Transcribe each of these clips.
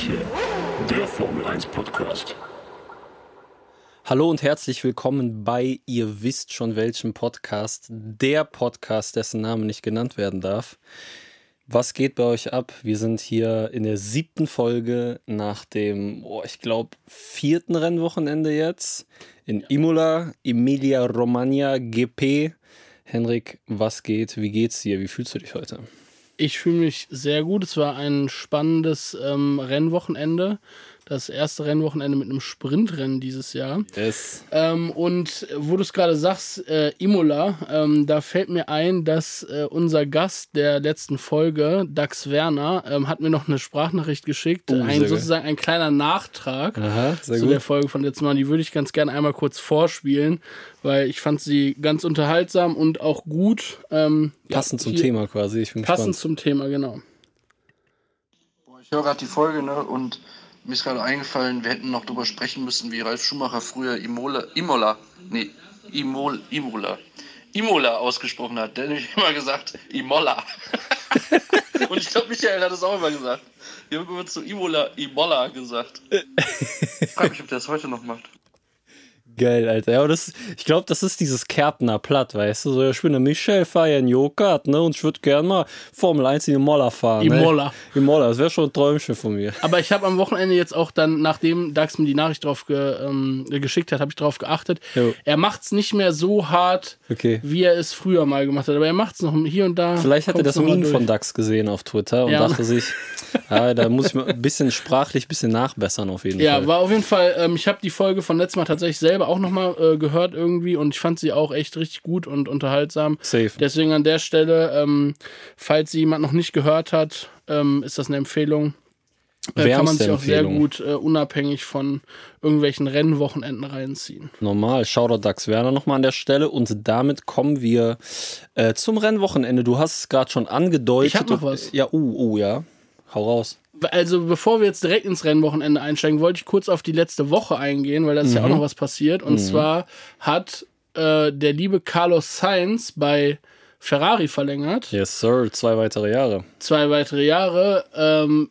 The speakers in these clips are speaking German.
hier, der Formel 1 Podcast. Hallo und herzlich willkommen bei Ihr wisst schon welchem Podcast, der Podcast, dessen Name nicht genannt werden darf. Was geht bei euch ab? Wir sind hier in der siebten Folge nach dem, oh, ich glaube, vierten Rennwochenende jetzt in Imola, Emilia Romagna GP. Henrik, was geht? Wie geht's dir? Wie fühlst du dich heute? Ich fühle mich sehr gut. Es war ein spannendes ähm, Rennwochenende das erste Rennwochenende mit einem Sprintrennen dieses Jahr. Yes. Ähm, und wo du es gerade sagst, äh, Imola, ähm, da fällt mir ein, dass äh, unser Gast der letzten Folge, Dax Werner, ähm, hat mir noch eine Sprachnachricht geschickt. Oh, ein, sozusagen ein kleiner Nachtrag Aha, zu gut. der Folge von letztem Mal. Die würde ich ganz gerne einmal kurz vorspielen, weil ich fand sie ganz unterhaltsam und auch gut. Ähm, Passend ja, zum hier- Thema quasi. Ich bin Passend gespannt. zum Thema, genau. Boah, Ich höre gerade die Folge, ne? Und mir ist gerade eingefallen, wir hätten noch drüber sprechen müssen, wie Ralf Schumacher früher Imola, Imola, nee, Imol, Imola, Imola ausgesprochen hat. Der hat nämlich immer gesagt, Imola. Und ich glaube, Michael hat es auch immer gesagt. Wir haben immer zu Imola, Imola gesagt. Ich frage mich, ob der das heute noch macht. Geil, Alter. Ja, das, ich glaube, das ist dieses Kärtner Platt, weißt du? So, ja, ich bin der Michel, fahre ja in Jokart, ne? Und ich würde gern mal Formel 1 in Imola fahren. Imola. Ne? Imola, das wäre schon ein Träumchen von mir. Aber ich habe am Wochenende jetzt auch dann, nachdem Dax mir die Nachricht drauf ge, ähm, geschickt hat, habe ich drauf geachtet. Jo. Er macht's nicht mehr so hart, Okay. wie er es früher mal gemacht hat. Aber er macht's noch hier und da. Vielleicht hat er das Meme von Dax gesehen auf Twitter und Ja. dachte sich, ja, da muss ich mal ein bisschen sprachlich ein bisschen nachbessern auf jeden Ja, Fall. war auf jeden Fall, ähm, ich habe die Folge von letztem Mal tatsächlich selber auch nochmal äh, gehört irgendwie und ich fand sie auch echt richtig gut und unterhaltsam. Safe. Deswegen an der Stelle, ähm, falls sie jemand noch nicht gehört hat, ähm, ist das eine Empfehlung. Äh, kann man sich auch sehr gut äh, unabhängig von irgendwelchen Rennwochenenden reinziehen. Normal. Shoutout Dax Werner nochmal an der Stelle. Und damit kommen wir äh, zum Rennwochenende. Du hast es gerade schon angedeutet. Ich hab noch was. Ja, uh, uh, ja. Hau raus. Also bevor wir jetzt direkt ins Rennwochenende einsteigen, wollte ich kurz auf die letzte Woche eingehen, weil da ist ja auch Mhm. noch was passiert. Und zwar hat äh, der liebe Carlos Sainz bei Ferrari verlängert. Yes, Sir. Zwei weitere Jahre. Zwei weitere Jahre. Ähm,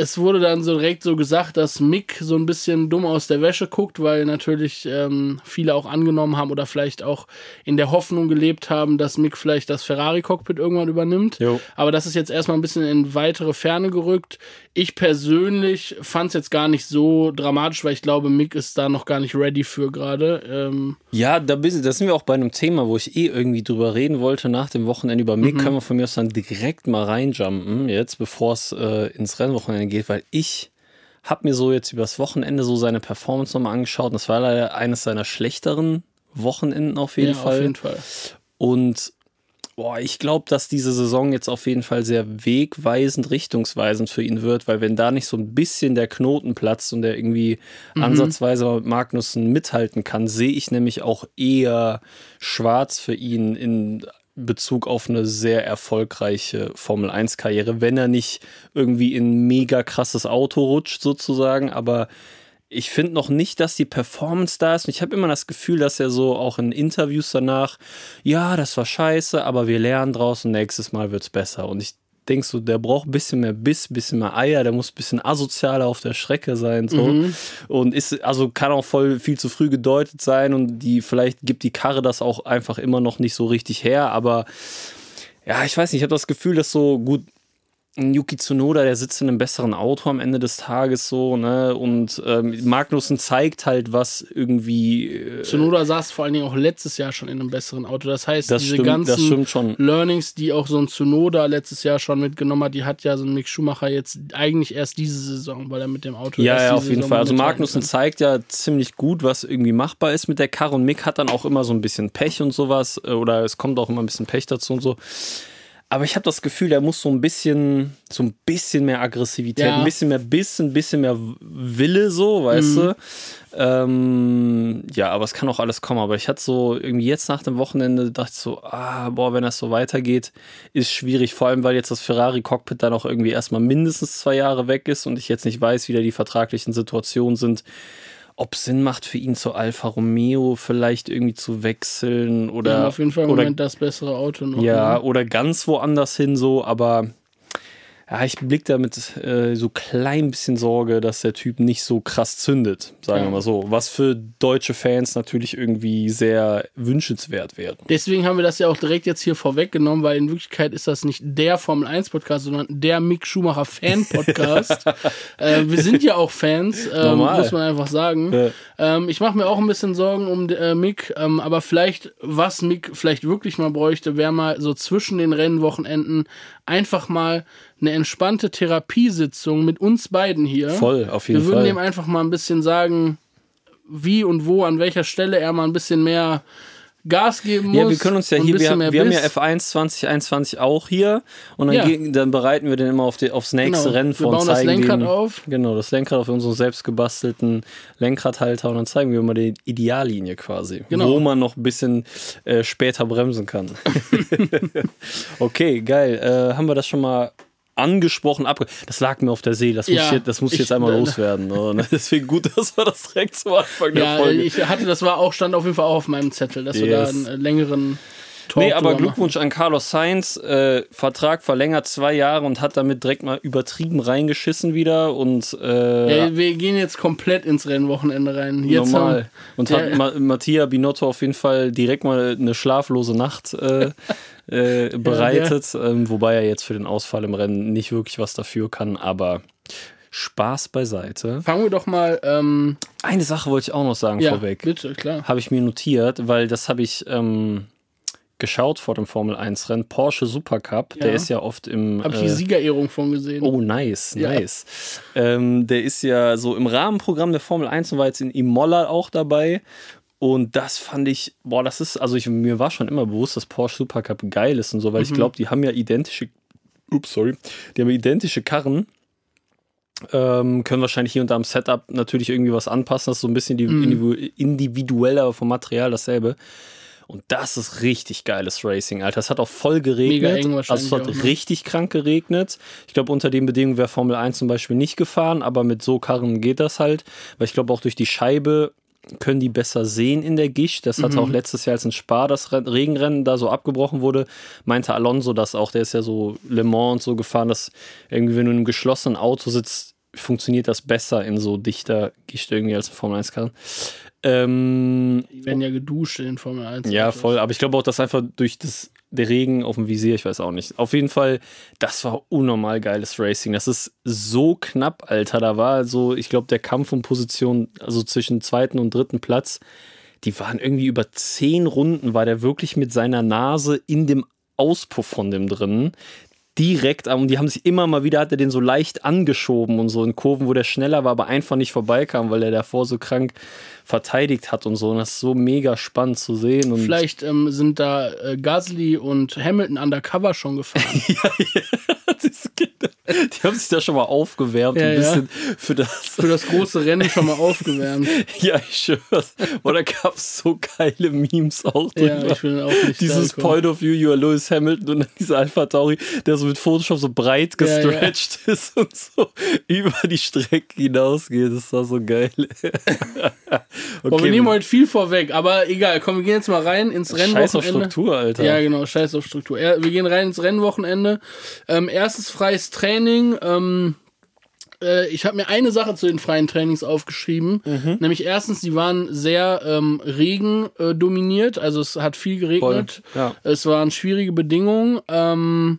es wurde dann so direkt so gesagt, dass Mick so ein bisschen dumm aus der Wäsche guckt, weil natürlich ähm, viele auch angenommen haben oder vielleicht auch in der Hoffnung gelebt haben, dass Mick vielleicht das Ferrari-Cockpit irgendwann übernimmt. Jo. Aber das ist jetzt erstmal ein bisschen in weitere Ferne gerückt. Ich persönlich fand es jetzt gar nicht so dramatisch, weil ich glaube, Mick ist da noch gar nicht ready für gerade. Ähm, Ja, da, bist- da sind wir auch bei einem Thema, wo ich eh irgendwie drüber reden wollte nach dem Wochenende über Mhm. mich. Können wir von mir aus dann direkt mal reinjumpen, jetzt, bevor es äh, ins Rennwochenende geht, weil ich habe mir so jetzt übers Wochenende so seine Performance nochmal angeschaut. Und das war leider eines seiner schlechteren Wochenenden auf jeden ja, Fall. auf jeden Fall. Und boah, ich glaube, dass diese Saison jetzt auf jeden Fall sehr wegweisend, richtungsweisend für ihn wird, weil wenn da nicht so ein bisschen der Knoten platzt und der irgendwie ansatzweise mal mit Magnussen mithalten kann, sehe ich nämlich auch eher schwarz für ihn in Bezug auf eine sehr erfolgreiche Formel 1 Karriere, wenn er nicht irgendwie in mega krasses Auto rutscht sozusagen, aber ich finde noch nicht, dass die Performance da ist. Und ich habe immer das Gefühl, dass er so auch in Interviews danach, ja, das war scheiße, aber wir lernen draus und nächstes Mal wird's besser. Und ich denke so, der braucht ein bisschen mehr Biss, ein bisschen mehr Eier, der muss ein bisschen asozialer auf der Strecke sein. So. Und ist, also kann auch voll viel zu früh gedeutet sein und die, vielleicht gibt die Karre das auch einfach immer noch nicht so richtig her, aber ja, ich weiß nicht, ich habe das Gefühl, dass so gut, Yuki Tsunoda, der sitzt in einem besseren Auto am Ende des Tages so, ne? Und ähm, Magnussen zeigt halt, was irgendwie. Äh, Tsunoda saß vor allen Dingen auch letztes Jahr schon in einem besseren Auto. Das heißt, das, diese stimmt, ganzen. Learnings, die auch so ein Tsunoda letztes Jahr schon mitgenommen hat, die hat ja so ein Mick Schumacher jetzt eigentlich erst diese Saison, weil er mit dem Auto Ja, ja, auf jeden Saison Fall. Also Magnussen kann. zeigt ja ziemlich gut, was irgendwie machbar ist mit der Karre und Mick hat dann auch immer so ein bisschen Pech und sowas äh, oder es kommt auch immer ein bisschen Pech dazu und so. Aber ich habe das Gefühl, der muss so ein bisschen, so ein bisschen mehr Aggressivität, Ja. ein bisschen mehr Biss, ein bisschen mehr Wille, so, weißt du? Ähm, ja, aber es kann auch alles kommen. Aber ich hatte so irgendwie jetzt nach dem Wochenende dachte ich so, ah, boah, wenn das so weitergeht, ist schwierig. Vor allem, weil jetzt das Ferrari-Cockpit dann auch irgendwie erstmal mindestens zwei Jahre weg ist und ich jetzt nicht weiß, wie da die vertraglichen Situationen sind. Ob es Sinn macht für ihn zu Alfa Romeo vielleicht irgendwie zu wechseln oder haben auf jeden Fall im oder Moment das bessere Auto noch. ja, ne? oder ganz woanders hin so, aber ja, ich blick da mit äh, so klein bisschen Sorge, dass der Typ nicht so krass zündet, sagen Ja. wir mal so. Was für deutsche Fans natürlich irgendwie sehr wünschenswert wäre. Deswegen haben wir das ja auch direkt jetzt hier vorweggenommen, weil in Wirklichkeit ist das nicht der Formel 1 Podcast, sondern der Mick Schumacher Fan Podcast. äh, wir sind ja auch Fans, ähm, muss man einfach sagen. Ja. Ähm, ich mache mir auch ein bisschen Sorgen um äh, Mick, ähm, aber vielleicht, was Mick vielleicht wirklich mal bräuchte, wäre mal so zwischen den Rennwochenenden einfach mal eine entspannte Therapiesitzung mit uns beiden hier. Voll, auf jeden Wir würden Fall. dem einfach mal ein bisschen sagen, wie und wo, an welcher Stelle er mal ein bisschen mehr Gas geben muss. Ja, wir können uns ja und hier, wir, wir haben ja Biss. F1 2021 auch hier und dann, Ja. gehen, dann bereiten wir den immer auf die, aufs nächste Genau. Rennen Wir vor und bauen das zeigen Lenkrad den, auf. Genau, das Lenkrad auf unseren selbst gebastelten Lenkradhalter und dann zeigen wir immer die Ideallinie quasi, Genau. wo man noch ein bisschen äh, später bremsen kann. okay, geil. Äh, haben wir das schon mal angesprochen, abge das lag mir auf der Seele, das muss, Ja, ich, jetzt- das muss ich jetzt einmal loswerden. Und deswegen gut, dass wir das direkt zum Anfang der Ja, Folge ich hatte, das war auch, stand auf jeden Fall auch auf meinem Zettel, dass wir da Yes. einen äh, längeren Talk Nee, aber Glückwunsch an Carlos Sainz. Äh, Vertrag verlängert zwei Jahre und hat damit direkt mal übertrieben reingeschissen wieder und äh, Ja, wir gehen jetzt komplett ins Rennwochenende rein. Jetzt normal. Haben, Und Ja, hat ja. Ma Mattia Binotto auf jeden Fall direkt mal eine schlaflose Nacht äh, äh, bereitet, ähm, wobei er jetzt für den Ausfall im Rennen nicht wirklich was dafür kann, aber Spaß beiseite. fangen wir doch mal. Ähm, Eine Sache wollte ich auch noch sagen ja, vorweg. bitte, klar. habe ich mir notiert, weil das habe ich ähm, geschaut vor dem Formel 1 Rennen. Porsche Supercup, der Ja. ist ja oft im. Habe ich die äh, Siegerehrung von gesehen. Oh, nice, Ja. nice. Ähm, der ist ja so im Rahmenprogramm der Formel 1 und war jetzt in Imola auch dabei. Und das fand ich, boah, das ist, also ich, mir war schon immer bewusst, dass Porsche Supercup geil ist und so, weil ich glaube, die haben ja identische, ups, sorry, die haben identische Karren. Ähm, können wahrscheinlich hier und da am Setup natürlich irgendwie was anpassen. Das ist so ein bisschen die individu individueller, vom Material dasselbe. Und das ist richtig geiles Racing, Alter. Es hat auch voll geregnet. Mega eng wahrscheinlich also es hat auch, ne? richtig krank geregnet. Ich glaube, unter den Bedingungen wäre Formel 1 zum Beispiel nicht gefahren, aber mit so Karren geht das halt. Weil ich glaube, auch durch die Scheibe können die besser sehen in der Gischt. Das Mhm. hat auch letztes Jahr, als in Spa das Ren- Regenrennen da so abgebrochen wurde, meinte Alonso das auch. Der ist ja so Le Mans und so gefahren, dass irgendwie, wenn du in einem geschlossenen Auto sitzt, funktioniert das besser in so dichter Gischt irgendwie als ein Formel 1-Karren. Ähm, Die werden ja geduscht in den Formel 1. ja, voll. Aber ich glaube auch, dass einfach durch das, der Regen auf dem Visier, ich weiß auch nicht. Auf jeden Fall, das war unnormal geiles Racing. Das ist so knapp, Alter. Da war so, ich glaube, der Kampf um Position, also zwischen zweiten und dritten Platz, die waren irgendwie über zehn Runden, war der wirklich mit seiner Nase in dem Auspuff von dem drin. Direkt am, und die haben sich immer mal wieder, hat er den so leicht angeschoben und so in Kurven, wo der schneller war, aber einfach nicht vorbeikam, weil er davor so krank verteidigt hat und so. Und das ist so mega spannend zu sehen. Und Vielleicht ähm, sind da äh, Gasly und Hamilton undercover schon gefahren. Diese Kinder, die haben sich da schon mal aufgewärmt, Ja, ein ja. bisschen für das. Für das große Rennen schon mal aufgewärmt. Ja, ich schwör's. Boah, da gab es so geile Memes auch Ja, drüber. ich bin auch nicht Dieses. Point of View, you are Lewis Hamilton und dann dieser Alpha Tauri, der so mit Photoshop so breit Ja, ja. gestretched ist und so über die Strecke hinausgeht. Das war so geil. Boah, wir nehmen heute viel vorweg, aber egal, komm, wir gehen jetzt mal rein ins Scheiß auf. Struktur, Alter. Ja, genau, scheiß auf Struktur. Ja, wir gehen rein ins Rennwochenende. Ähm, erstes freies Training. Ähm, äh, ich habe mir eine Sache zu den freien Trainings aufgeschrieben. Mhm. Nämlich erstens, die waren sehr ähm, Regen äh, dominiert. Also es hat viel geregnet. Voll, ja. Es waren schwierige Bedingungen. Ähm,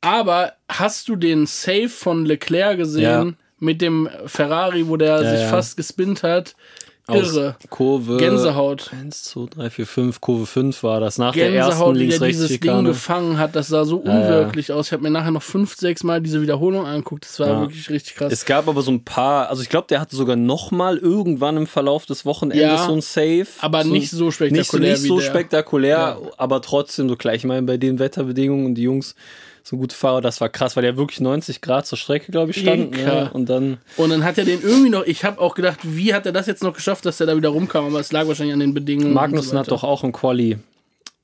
aber hast du den Save von Leclerc gesehen? Ja. Mit dem Ferrari, wo der Ja, sich ja. fast gespinnt hat. Irre. Kurve. Gänsehaut. 1, 2, 3, 4, 5, Kurve 5 war das. Nach der ersten Gänsehaut, der links-rechts dieses Ding gefangen hat. Das sah so Ja, ja. unwirklich aus. Ich habe mir nachher noch fünf, sechs Mal diese Wiederholung angeguckt. Das war Ja. wirklich richtig krass. Es gab aber so ein paar, also ich glaube, der hatte sogar noch mal irgendwann im Verlauf des Wochenendes Ja, so ein Save. aber so, nicht so spektakulär Nicht so, nicht so spektakulär, aber trotzdem so gleich. Ich meine, bei den Wetterbedingungen und die Jungs so gute Fahrer, das war krass, weil der wirklich 90 Grad zur Strecke, glaube ich, stand. Ja. Ne? Und dann, Und dann hat er den irgendwie noch, ich habe auch gedacht, wie hat er das jetzt noch geschafft, dass er da wieder rumkam, aber es lag wahrscheinlich an den Bedingungen. Magnussen so hat doch auch im Quali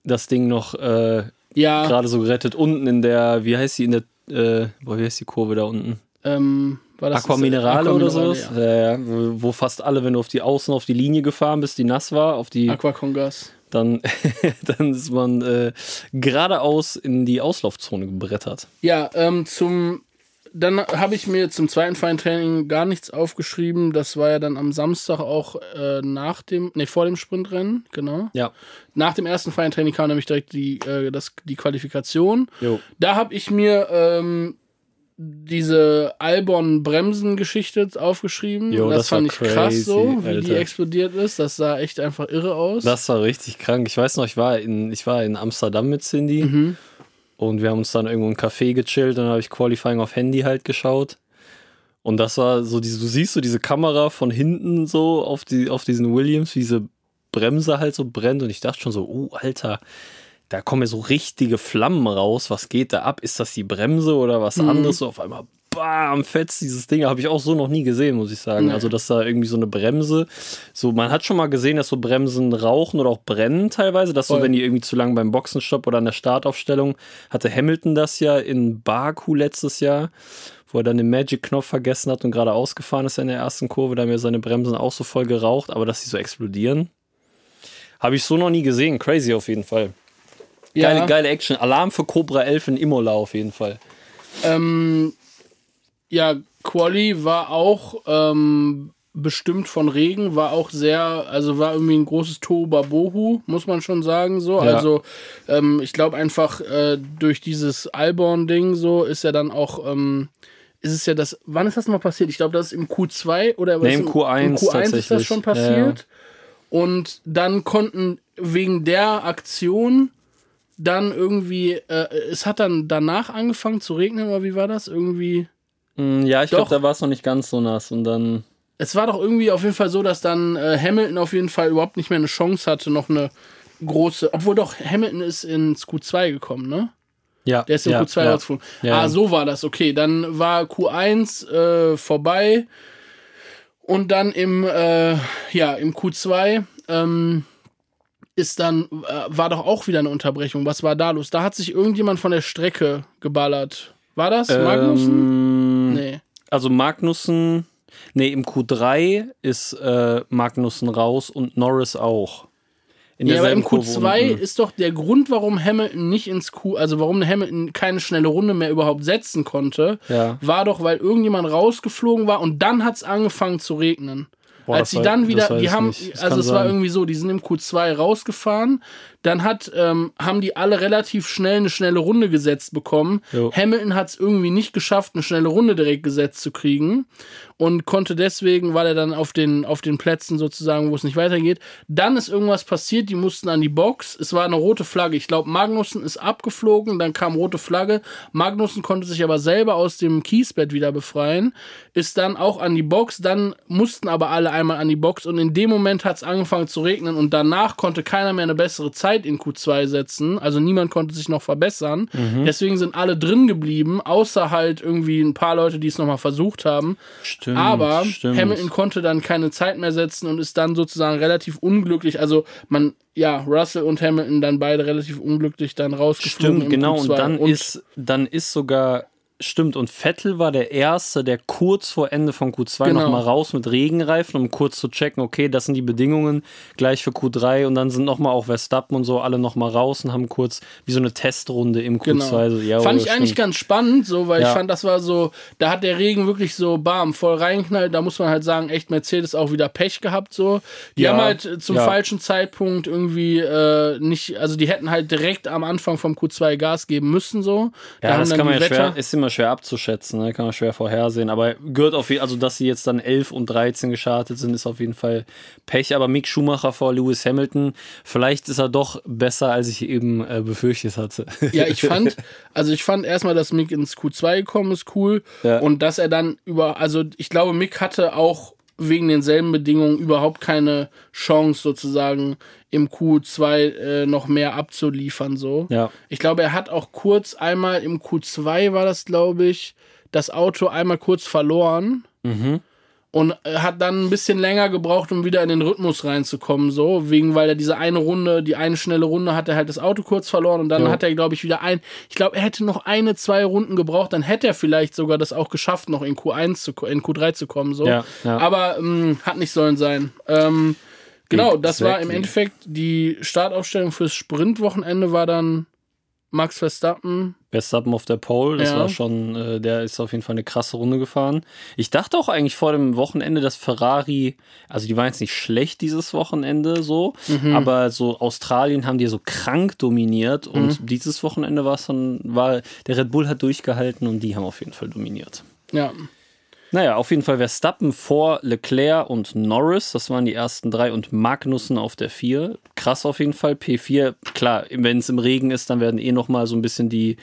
das Ding noch äh, ja, gerade so gerettet. Unten in der, wie heißt die, in der, äh, boah, wie heißt die Kurve da unten? ähm, war das Aqua Minerale oder Aquaminerale, sowas? Ja. Ja. Ja, wo, fast alle, wenn du auf die Außen auf die Linie gefahren bist, die nass war, auf die Aqua Congas. Dann, dann ist man äh, geradeaus in die Auslaufzone gebrettert. Ja, ähm, zum dann habe ich mir zum zweiten freien Training gar nichts aufgeschrieben. Das war ja dann am Samstag auch äh, nach dem, nee, vor dem Sprintrennen, genau. Ja. Nach dem ersten freien Training kam nämlich direkt die, äh, das, die Qualifikation. Jo. Da habe ich mir ähm, diese Albon-Bremsen-Geschichte aufgeschrieben. Jo, das, das fand ich krass crazy, so, wie die Alter. explodiert ist. Das sah echt einfach irre aus. Das war richtig krank. Ich weiß noch, ich war in, ich war in Amsterdam mit Cindy Mhm. und wir haben uns dann irgendwo im Café gechillt und dann habe ich Qualifying auf Handy halt geschaut. Und das war so, diese, du siehst so diese Kamera von hinten so auf, die, auf diesen Williams, wie diese Bremse halt so brennt und ich dachte schon so, oh Alter, da kommen ja so richtige Flammen raus. Was geht da ab? Ist das die Bremse oder was Mhm. anderes? So auf einmal bam, fetzt dieses Ding. Habe ich auch so noch nie gesehen, muss ich sagen. Also, dass da irgendwie so eine Bremse, so, man hat schon mal gesehen, dass so Bremsen rauchen oder auch brennen teilweise. Dass so, Voll. wenn die irgendwie zu lang beim Boxenstopp oder an der Startaufstellung, hatte Hamilton das ja in Baku letztes Jahr, wo er dann den Magic-Knopf vergessen hat und gerade ausgefahren ist in der ersten Kurve. Da haben ja seine Bremsen auch so voll geraucht, aber dass sie so explodieren. Habe ich so noch nie gesehen. Crazy auf jeden Fall. Geile, ja, geile Action. Alarm für Cobra 11 in Imola auf jeden Fall. Ähm, ja, Quali war auch ähm, bestimmt von Regen, war auch sehr, also war irgendwie ein großes Tohuwabohu, muss man schon sagen, so. Ja. Also ähm, ich glaube einfach durch durch dieses Albon-Ding so ist ja dann auch, ähm, ist es ja das, wann ist das mal passiert? Ich glaube, das ist im Q2 oder was Nee, im ist Q1 Im Q1 ist das schon Ja, passiert. Und dann konnten wegen der Aktion dann irgendwie, äh, es hat dann danach angefangen zu regnen, oder wie war das? Irgendwie. Mm, Ja, ich Doch. glaube, da war es noch nicht ganz so nass und dann. Es war doch irgendwie auf jeden Fall so, dass dann äh, Hamilton auf jeden Fall überhaupt nicht mehr eine Chance hatte, noch eine große. Obwohl doch, Hamilton ist ins Q2 gekommen, ne? Ja, Der ist im ja, Q2 ja. rausgeflogen. Ja, ah, ja. so war das, okay. Dann war Q1 äh, vorbei und dann im, äh, ja, im Q2 ähm, ist dann, äh, war doch auch wieder eine Unterbrechung. Was war da los? Da hat sich irgendjemand von der Strecke geballert. War das Magnussen? Ähm, Nee. Also Magnussen, nee, im Q3 ist äh, Magnussen raus und Norris auch. In Ja, aber im derselben Kurve Q2 unten. ist doch der Grund, warum Hamilton nicht ins Q, also warum Hamilton keine schnelle Runde mehr überhaupt setzen konnte, Ja. war doch, weil irgendjemand rausgeflogen war und dann hat es angefangen zu regnen. Boah, Als sie dann wieder, die haben, nicht. Also es war sein. irgendwie so, die sind im Q2 rausgefahren, dann hat, ähm, haben die alle relativ schnell eine schnelle Runde gesetzt bekommen. Jo. Hamilton hat es irgendwie nicht geschafft, eine schnelle Runde direkt gesetzt zu kriegen und konnte deswegen, weil er dann auf den, auf den Plätzen sozusagen, wo es nicht weitergeht. Dann ist irgendwas passiert, die mussten an die Box. Es war eine rote Flagge. Ich glaube, Magnussen ist abgeflogen, dann kam rote Flagge. Magnussen konnte sich aber selber aus dem Kiesbett wieder befreien, ist dann auch an die Box. Dann mussten aber alle einmal an die Box und in dem Moment hat es angefangen zu regnen und danach konnte keiner mehr eine bessere Zeit in Q2 setzen. Also niemand konnte sich noch verbessern. Mhm. Deswegen sind alle drin geblieben, außer halt irgendwie ein paar Leute, die es nochmal versucht haben. Stimmt, Aber stimmt. Hamilton konnte dann keine Zeit mehr setzen und ist dann sozusagen relativ unglücklich. Also man, ja, Russell und Hamilton dann beide relativ unglücklich dann rausgeflogen. Stimmt, im genau. Q2. Und dann ist, dann ist sogar, stimmt, und Vettel war der Erste, der kurz vor Ende von Q2 Genau. noch mal raus mit Regenreifen, um kurz zu checken, okay, das sind die Bedingungen gleich für Q3 und dann sind noch mal auch Verstappen und so alle noch mal raus und haben kurz wie so eine Testrunde im Q2. Genau. So, ja, fand ich eigentlich stimmt. ganz spannend, so, weil Ja. ich fand, das war so, da hat der Regen wirklich so bam, voll reingeknallt. Da muss man halt sagen, echt Mercedes auch wieder Pech gehabt, so. Die Ja, haben halt äh, zum falschen Zeitpunkt irgendwie äh, nicht, also die hätten halt direkt am Anfang vom Q2 Gas geben müssen, so. Da Ja, haben das kann man ja schwer, ist immer schwer abzuschätzen, ne? kann man schwer vorhersehen. Aber gehört auf jeden also dass sie jetzt dann 11 und 13 gestartet sind, ist auf jeden Fall Pech. Aber Mick Schumacher vor Lewis Hamilton, vielleicht ist er doch besser, als ich eben äh, befürchtet hatte. Ja, ich fand, also ich fand erstmal, dass Mick ins Q2 gekommen ist, cool. Ja. Und dass er dann über, also ich glaube, Mick hatte auch wegen denselben Bedingungen überhaupt keine Chance sozusagen im Q2 äh, noch mehr abzuliefern so. Ja. Ich glaube, er hat auch kurz einmal im Q2 war das, glaube ich, das Auto einmal kurz verloren. Und äh, hat dann ein bisschen länger gebraucht, um wieder in den Rhythmus reinzukommen, so, wegen, weil er diese eine Runde, die eine schnelle Runde hat er halt das Auto kurz verloren und dann Jo. hat er, glaube ich, wieder ein, ich glaube, er hätte noch eine, zwei Runden gebraucht, dann hätte er vielleicht sogar das auch geschafft, noch in Q1 zu, in Q3 zu kommen, so. Ja, ja. Aber ähm, hat nicht sollen sein. Ähm, genau, das war im. Endeffekt die Startaufstellung fürs Sprintwochenende war dann Max Verstappen, Verstappen auf der Pole, das Ja. war schon, äh, der ist auf jeden Fall eine krasse Runde gefahren. Ich dachte auch eigentlich vor dem Wochenende, dass Ferrari, also die waren jetzt nicht schlecht dieses Wochenende so, Mhm. aber so Australien haben die so krank dominiert und Mhm. dieses Wochenende war es dann, war, der Red Bull hat durchgehalten und die haben auf jeden Fall dominiert. Ja. Naja, auf jeden Fall Verstappen vor Leclerc und Norris. Das waren die ersten drei und Magnussen auf der vier. Krass auf jeden Fall. P4, klar, wenn es im Regen ist, dann werden eh noch mal so ein bisschen die,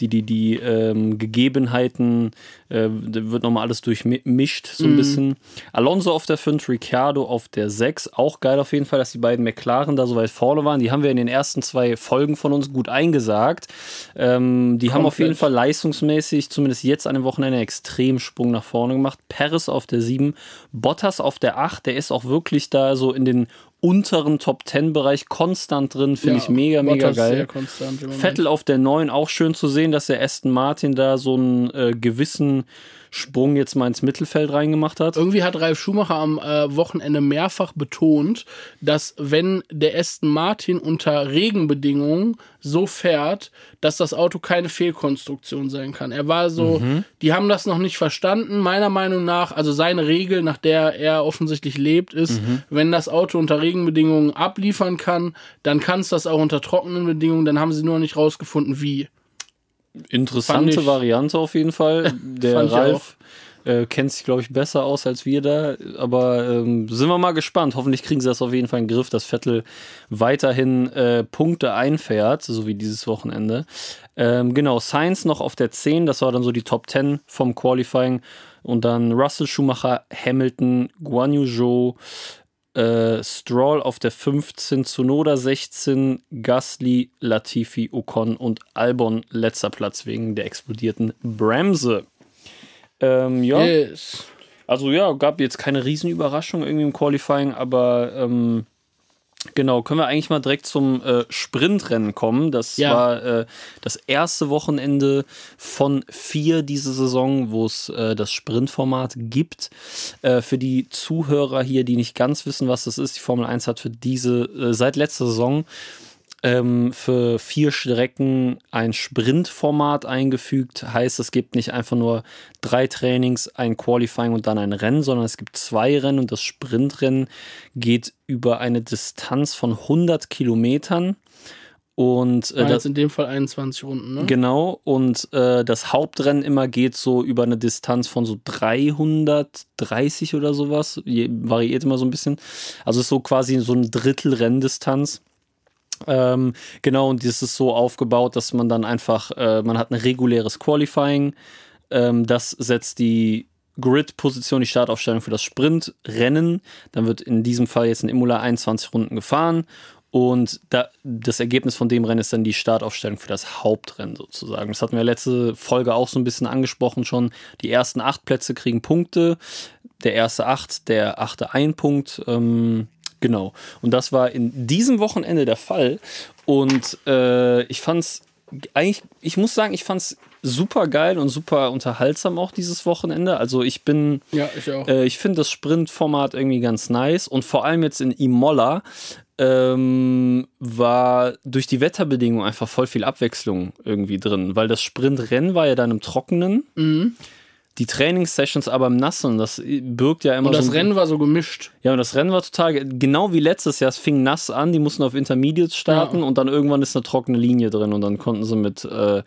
die, die, die ähm, Gegebenheiten, äh, da wird noch mal alles durchmischt, so ein bisschen. Alonso auf der 5, Ricciardo auf der 6. Auch geil auf jeden Fall, dass die beiden McLaren da so weit vorne waren. Die haben wir in den ersten zwei Folgen von uns gut eingesagt. Ähm, die haben auf Komplett. jeden Fall leistungsmäßig, zumindest jetzt an dem Wochenende, einen extremen Sprung nach vorne gemacht. Paris auf der 7, Bottas auf der 8, der ist auch wirklich da so in den unteren Top 10 Bereich konstant drin, finde ja. ich mega, mega geil. Vettel auf der 9, auch schön zu sehen, dass der Aston Martin da so einen äh, gewissen Sprung jetzt mal ins Mittelfeld reingemacht hat. Irgendwie hat Ralf Schumacher am äh, Wochenende mehrfach betont, dass wenn der Aston Martin unter Regenbedingungen so fährt, dass das Auto keine Fehlkonstruktion sein kann. Er war so, die haben das noch nicht verstanden. Meiner Meinung nach, also seine Regel, nach der er offensichtlich lebt, ist, wenn das Auto unter Regenbedingungen abliefern kann, dann kann es das auch unter trockenen Bedingungen. Dann haben sie nur noch nicht rausgefunden, wie. Interessante ich- Variante auf jeden Fall. Der Ralf äh, kennt sich, glaube ich, besser aus als wir da. Aber ähm, sind wir mal gespannt. Hoffentlich kriegen sie das auf jeden Fall in den Griff, dass Vettel weiterhin äh, Punkte einfährt, so wie dieses Wochenende. Ähm, genau, Sainz noch auf der 10, das war dann so die Top 10 vom Qualifying. Und dann Russell Schumacher, Hamilton, Guan Yu Zhou, äh, Stroll auf der 15, Tsunoda 16, Gasly, Latifi, Ocon und Albon letzter Platz wegen der explodierten Bremse. Ähm, ja, Yes. also ja, gab jetzt keine Riesenüberraschung irgendwie im Qualifying, aber ähm, genau, können wir eigentlich mal direkt zum äh, Sprintrennen kommen. Das Ja. war äh, das erste Wochenende von vier diese Saison, wo es äh, das Sprintformat gibt. Äh, für die Zuhörer hier, die nicht ganz wissen, was das ist, die Formel 1 hat für diese, äh, seit letzter Saison ähm, für vier Strecken ein Sprintformat eingefügt. Heißt, es gibt nicht einfach nur drei Trainings, ein Qualifying und dann ein Rennen, sondern es gibt zwei Rennen und das Sprintrennen geht über eine Distanz von 100 Kilometern. Und äh, das, in dem Fall 21 Runden, ne? Genau, und äh, das Hauptrennen immer geht so über eine Distanz von so 330 oder sowas, Je, variiert immer so ein bisschen. Also ist so quasi so ein Drittel Renndistanz. Ähm, genau, und das ist so aufgebaut, dass man dann einfach, äh, man hat ein reguläres Qualifying, ähm, das setzt die Grid-Position, die Startaufstellung für das Sprintrennen. Dann wird in diesem Fall jetzt in Imola 21 Runden gefahren und da, das Ergebnis von dem Rennen ist dann die Startaufstellung für das Hauptrennen sozusagen. Das hatten wir letzte Folge auch so ein bisschen angesprochen schon. Die ersten acht Plätze kriegen Punkte. Der erste acht, der achte ein Punkt. Ähm, genau. Und das war in diesem Wochenende der Fall. Und äh, ich fand's eigentlich, ich muss sagen, ich fand's super geil und super unterhaltsam auch dieses Wochenende. Also ich bin Ja, ich äh, ich finde das Sprintformat irgendwie ganz nice und vor allem jetzt in Imola ähm, war durch die Wetterbedingungen einfach voll viel Abwechslung irgendwie drin, weil das Sprintrennen war ja dann im Trockenen, Mhm. Die Trainingssessions aber im Nassen, das birgt ja immer Und das so Rennen war so gemischt. ja, und das Rennen war total, ge- genau wie letztes Jahr, es fing nass an, die mussten auf Intermediates starten Ja. und dann irgendwann ist eine trockene Linie drin und dann konnten sie mit äh,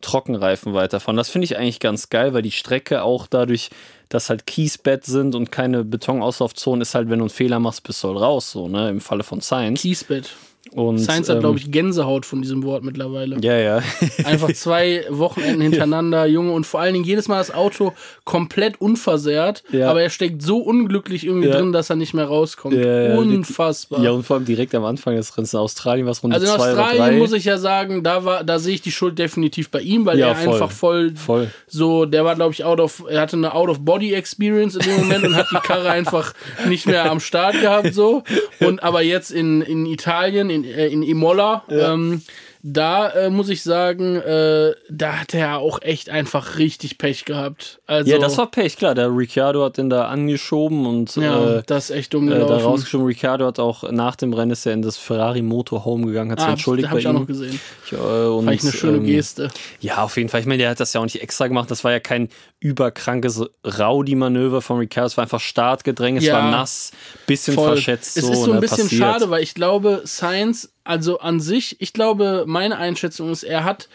Trockenreifen weiterfahren. Das finde ich eigentlich ganz geil, weil die Strecke auch dadurch, dass halt Kiesbett sind und keine Betonauslaufzonen, ist halt, wenn du einen Fehler machst, bist du halt raus, so, ne, im Falle von Science. Kiesbett. Und, Science hat, ähm, glaube ich, Gänsehaut von diesem Wort mittlerweile. Ja, ja. Einfach zwei Wochenenden hintereinander, Junge, und vor allen Dingen jedes Mal das Auto komplett unversehrt, Ja. aber er steckt so unglücklich irgendwie Ja. drin, dass er nicht mehr rauskommt. Ja, Unfassbar. ja, und vor allem direkt am Anfang des Rennens in Australien war es Runde also in. Australien muss ich ja sagen, da war, da sehe ich die Schuld definitiv bei ihm, weil er voll. einfach voll, Voll. so, der war glaube ich out of, er hatte eine out of body Experience in dem Moment und hat die Karre einfach nicht mehr am Start gehabt so. Und aber jetzt in, in Italien, in, äh, in Imola, ähm, da äh, muss ich sagen, äh, da hat er auch echt einfach richtig Pech gehabt. Also, ja, das war Pech, klar. Der Ricciardo hat den da angeschoben und ja, äh, das ist echt dumm äh, gelaufen. da rausgeschoben. Ricciardo hat auch nach dem Rennen ist er in das Ferrari Motorhome gegangen, hat sich ah, entschuldigt hab bei ich auch ihm. noch gesehen. Ich, äh, und, Fand ich eine schöne ähm, Geste. Ja, auf jeden Fall. Ich meine, der hat das ja auch nicht extra gemacht. Das war ja kein überkrankes Rowdy-Manöver von Ricciardo. Es war einfach Startgedränge, es Ja. war nass, bisschen Voll. verschätzt. Es so, ist so ein bisschen passiert. schade, weil ich glaube, Science, also an sich, ich glaube, meine Einschätzung ist, er hat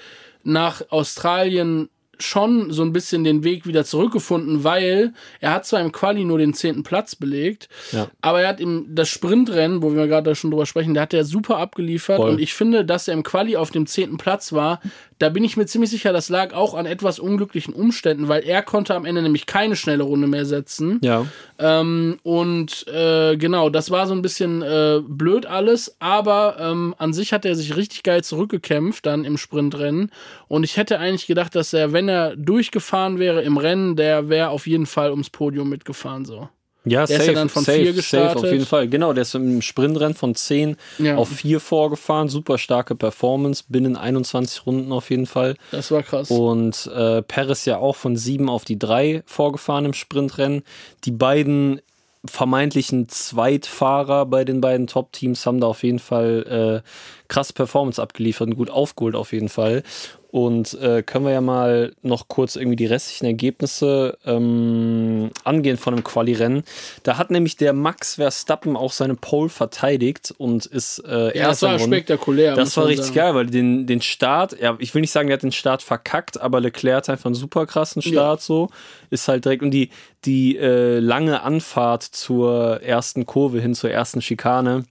nach Australien schon so ein bisschen den Weg wieder zurückgefunden, weil er hat zwar im Quali nur den zehnten Platz belegt, Ja. aber er hat im das Sprintrennen, wo wir gerade schon drüber sprechen, da hat er super abgeliefert Voll. und ich finde, dass er im Quali auf dem zehnten Platz war, da bin ich mir ziemlich sicher, das lag auch an etwas unglücklichen Umständen, weil er konnte am Ende nämlich keine schnelle Runde mehr setzen. Ja. Ähm, und äh, genau, das war so ein bisschen äh, blöd alles, aber ähm, an sich hat er sich richtig geil zurückgekämpft dann im Sprintrennen. Und ich hätte eigentlich gedacht, dass er, wenn er durchgefahren wäre im Rennen, der wäre auf jeden Fall ums Podium mitgefahren so. Ja, Der ist safe, ja dann von safe, vier safe, gestartet. auf jeden Fall. Genau, der ist im Sprintrennen von 10 Ja. auf 4 vorgefahren. Super starke Performance, binnen 21 Runden auf jeden Fall. Das war krass. Und äh, Perez ja auch von 7 auf die 3 vorgefahren im Sprintrennen. Die beiden vermeintlichen Zweitfahrer bei den beiden Top-Teams haben da auf jeden Fall äh, krass Performance abgeliefert und gut aufgeholt auf jeden Fall. Und äh, können wir ja mal noch kurz irgendwie die restlichen Ergebnisse ähm, angehen von dem Quali-Rennen. Da hat nämlich der Max Verstappen auch seine Pole verteidigt und ist äh, ja, das war Rennen. spektakulär. Das war richtig sagen. geil, weil den, den Start, ja, ich will nicht sagen, der hat den Start verkackt, aber Leclerc hat einfach einen super krassen Start so. Ist halt direkt und die, die äh, lange Anfahrt zur ersten Kurve hin zur ersten Schikane.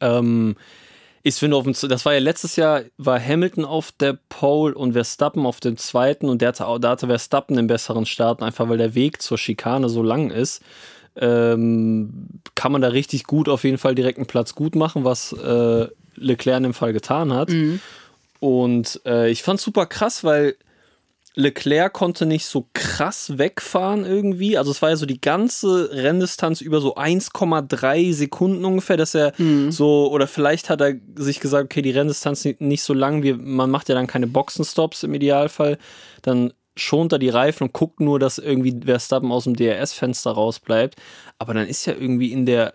Ähm, wenn du auf dem, das war ja letztes Jahr, war Hamilton auf der Pole und Verstappen auf dem zweiten und der hatte, da hatte Verstappen den besseren Start, einfach weil der Weg zur Schikane so lang ist. Ähm, kann man da richtig gut auf jeden Fall direkt einen Platz gut machen, was äh, Leclerc in dem Fall getan hat. Und äh, ich fand super krass, weil Leclerc konnte nicht so krass wegfahren irgendwie. Also es war ja so die ganze Renndistanz über so 1,3 Sekunden ungefähr, dass er so, oder vielleicht hat er sich gesagt, okay, die Renndistanz nicht, so lang, wie, man macht ja dann keine Boxenstops im Idealfall, dann schont er die Reifen und guckt nur, dass irgendwie Verstappen aus dem DRS-Fenster rausbleibt. Aber dann ist ja irgendwie in der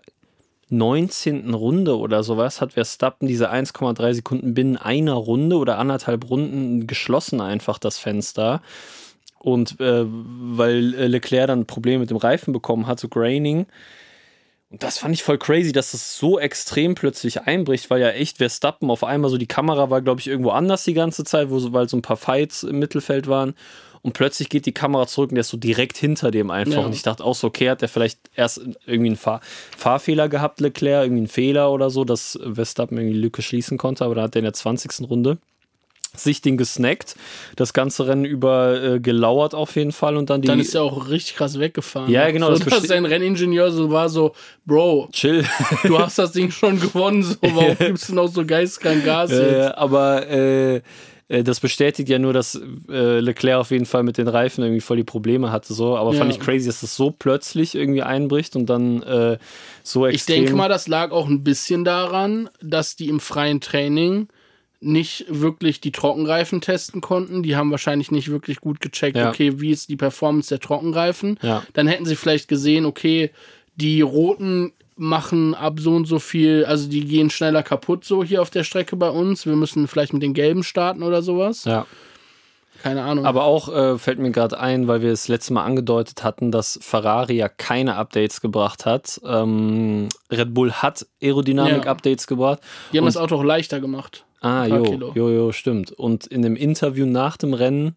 19. Runde oder sowas hat Verstappen diese 1,3 Sekunden binnen einer Runde oder anderthalb Runden geschlossen einfach das Fenster. Und äh, weil äh, Leclerc dann Probleme mit dem Reifen bekommen hat, so Graining. Und das fand ich voll crazy, dass das so extrem plötzlich einbricht, weil ja echt Verstappen auf einmal so die Kamera war, glaube ich, irgendwo anders die ganze Zeit, wo weil so ein paar Fights im Mittelfeld waren. Und plötzlich geht die Kamera zurück und der ist so direkt hinter dem einfach. Ja. Und ich dachte auch so, okay, hat der vielleicht erst irgendwie einen Fahr Fahrfehler gehabt, Leclerc, irgendwie einen Fehler oder so, dass Verstappen irgendwie die Lücke schließen konnte, aber dann hat er in der 20. Runde sich den gesnackt, das ganze Rennen über äh, gelauert auf jeden Fall und dann die Dann ist er auch richtig krass weggefahren. Ja, genau, So, das dass sein Renningenieur so war so, Bro, Chill. du hast das Ding schon gewonnen, so, warum gibst du noch so geistkrank Gas Äh, jetzt? aber äh, das bestätigt ja nur, dass äh, Leclerc auf jeden Fall mit den Reifen irgendwie voll die Probleme hatte. So. Aber fand Ja. ich crazy, dass das so plötzlich irgendwie einbricht und dann äh, so Ich extrem. denke mal, das lag auch ein bisschen daran, dass die im freien Training nicht wirklich die Trockenreifen testen konnten. Die haben wahrscheinlich nicht wirklich gut gecheckt, Ja. okay, wie ist die Performance der Trockenreifen. Ja. Dann hätten sie vielleicht gesehen, okay, die roten machen ab so und so viel, also die gehen schneller kaputt so hier auf der Strecke bei uns. Wir müssen vielleicht mit den gelben starten oder sowas. ja. Keine Ahnung. Aber auch äh, fällt mir gerade ein, weil wir es letzte Mal angedeutet hatten, dass Ferrari ja keine Updates gebracht hat. Ähm, Red Bull hat Aerodynamik-Updates gebracht. die haben das Auto auch leichter gemacht. Ah, jo, Kilo. jo, jo, stimmt. Und in dem Interview nach dem Rennen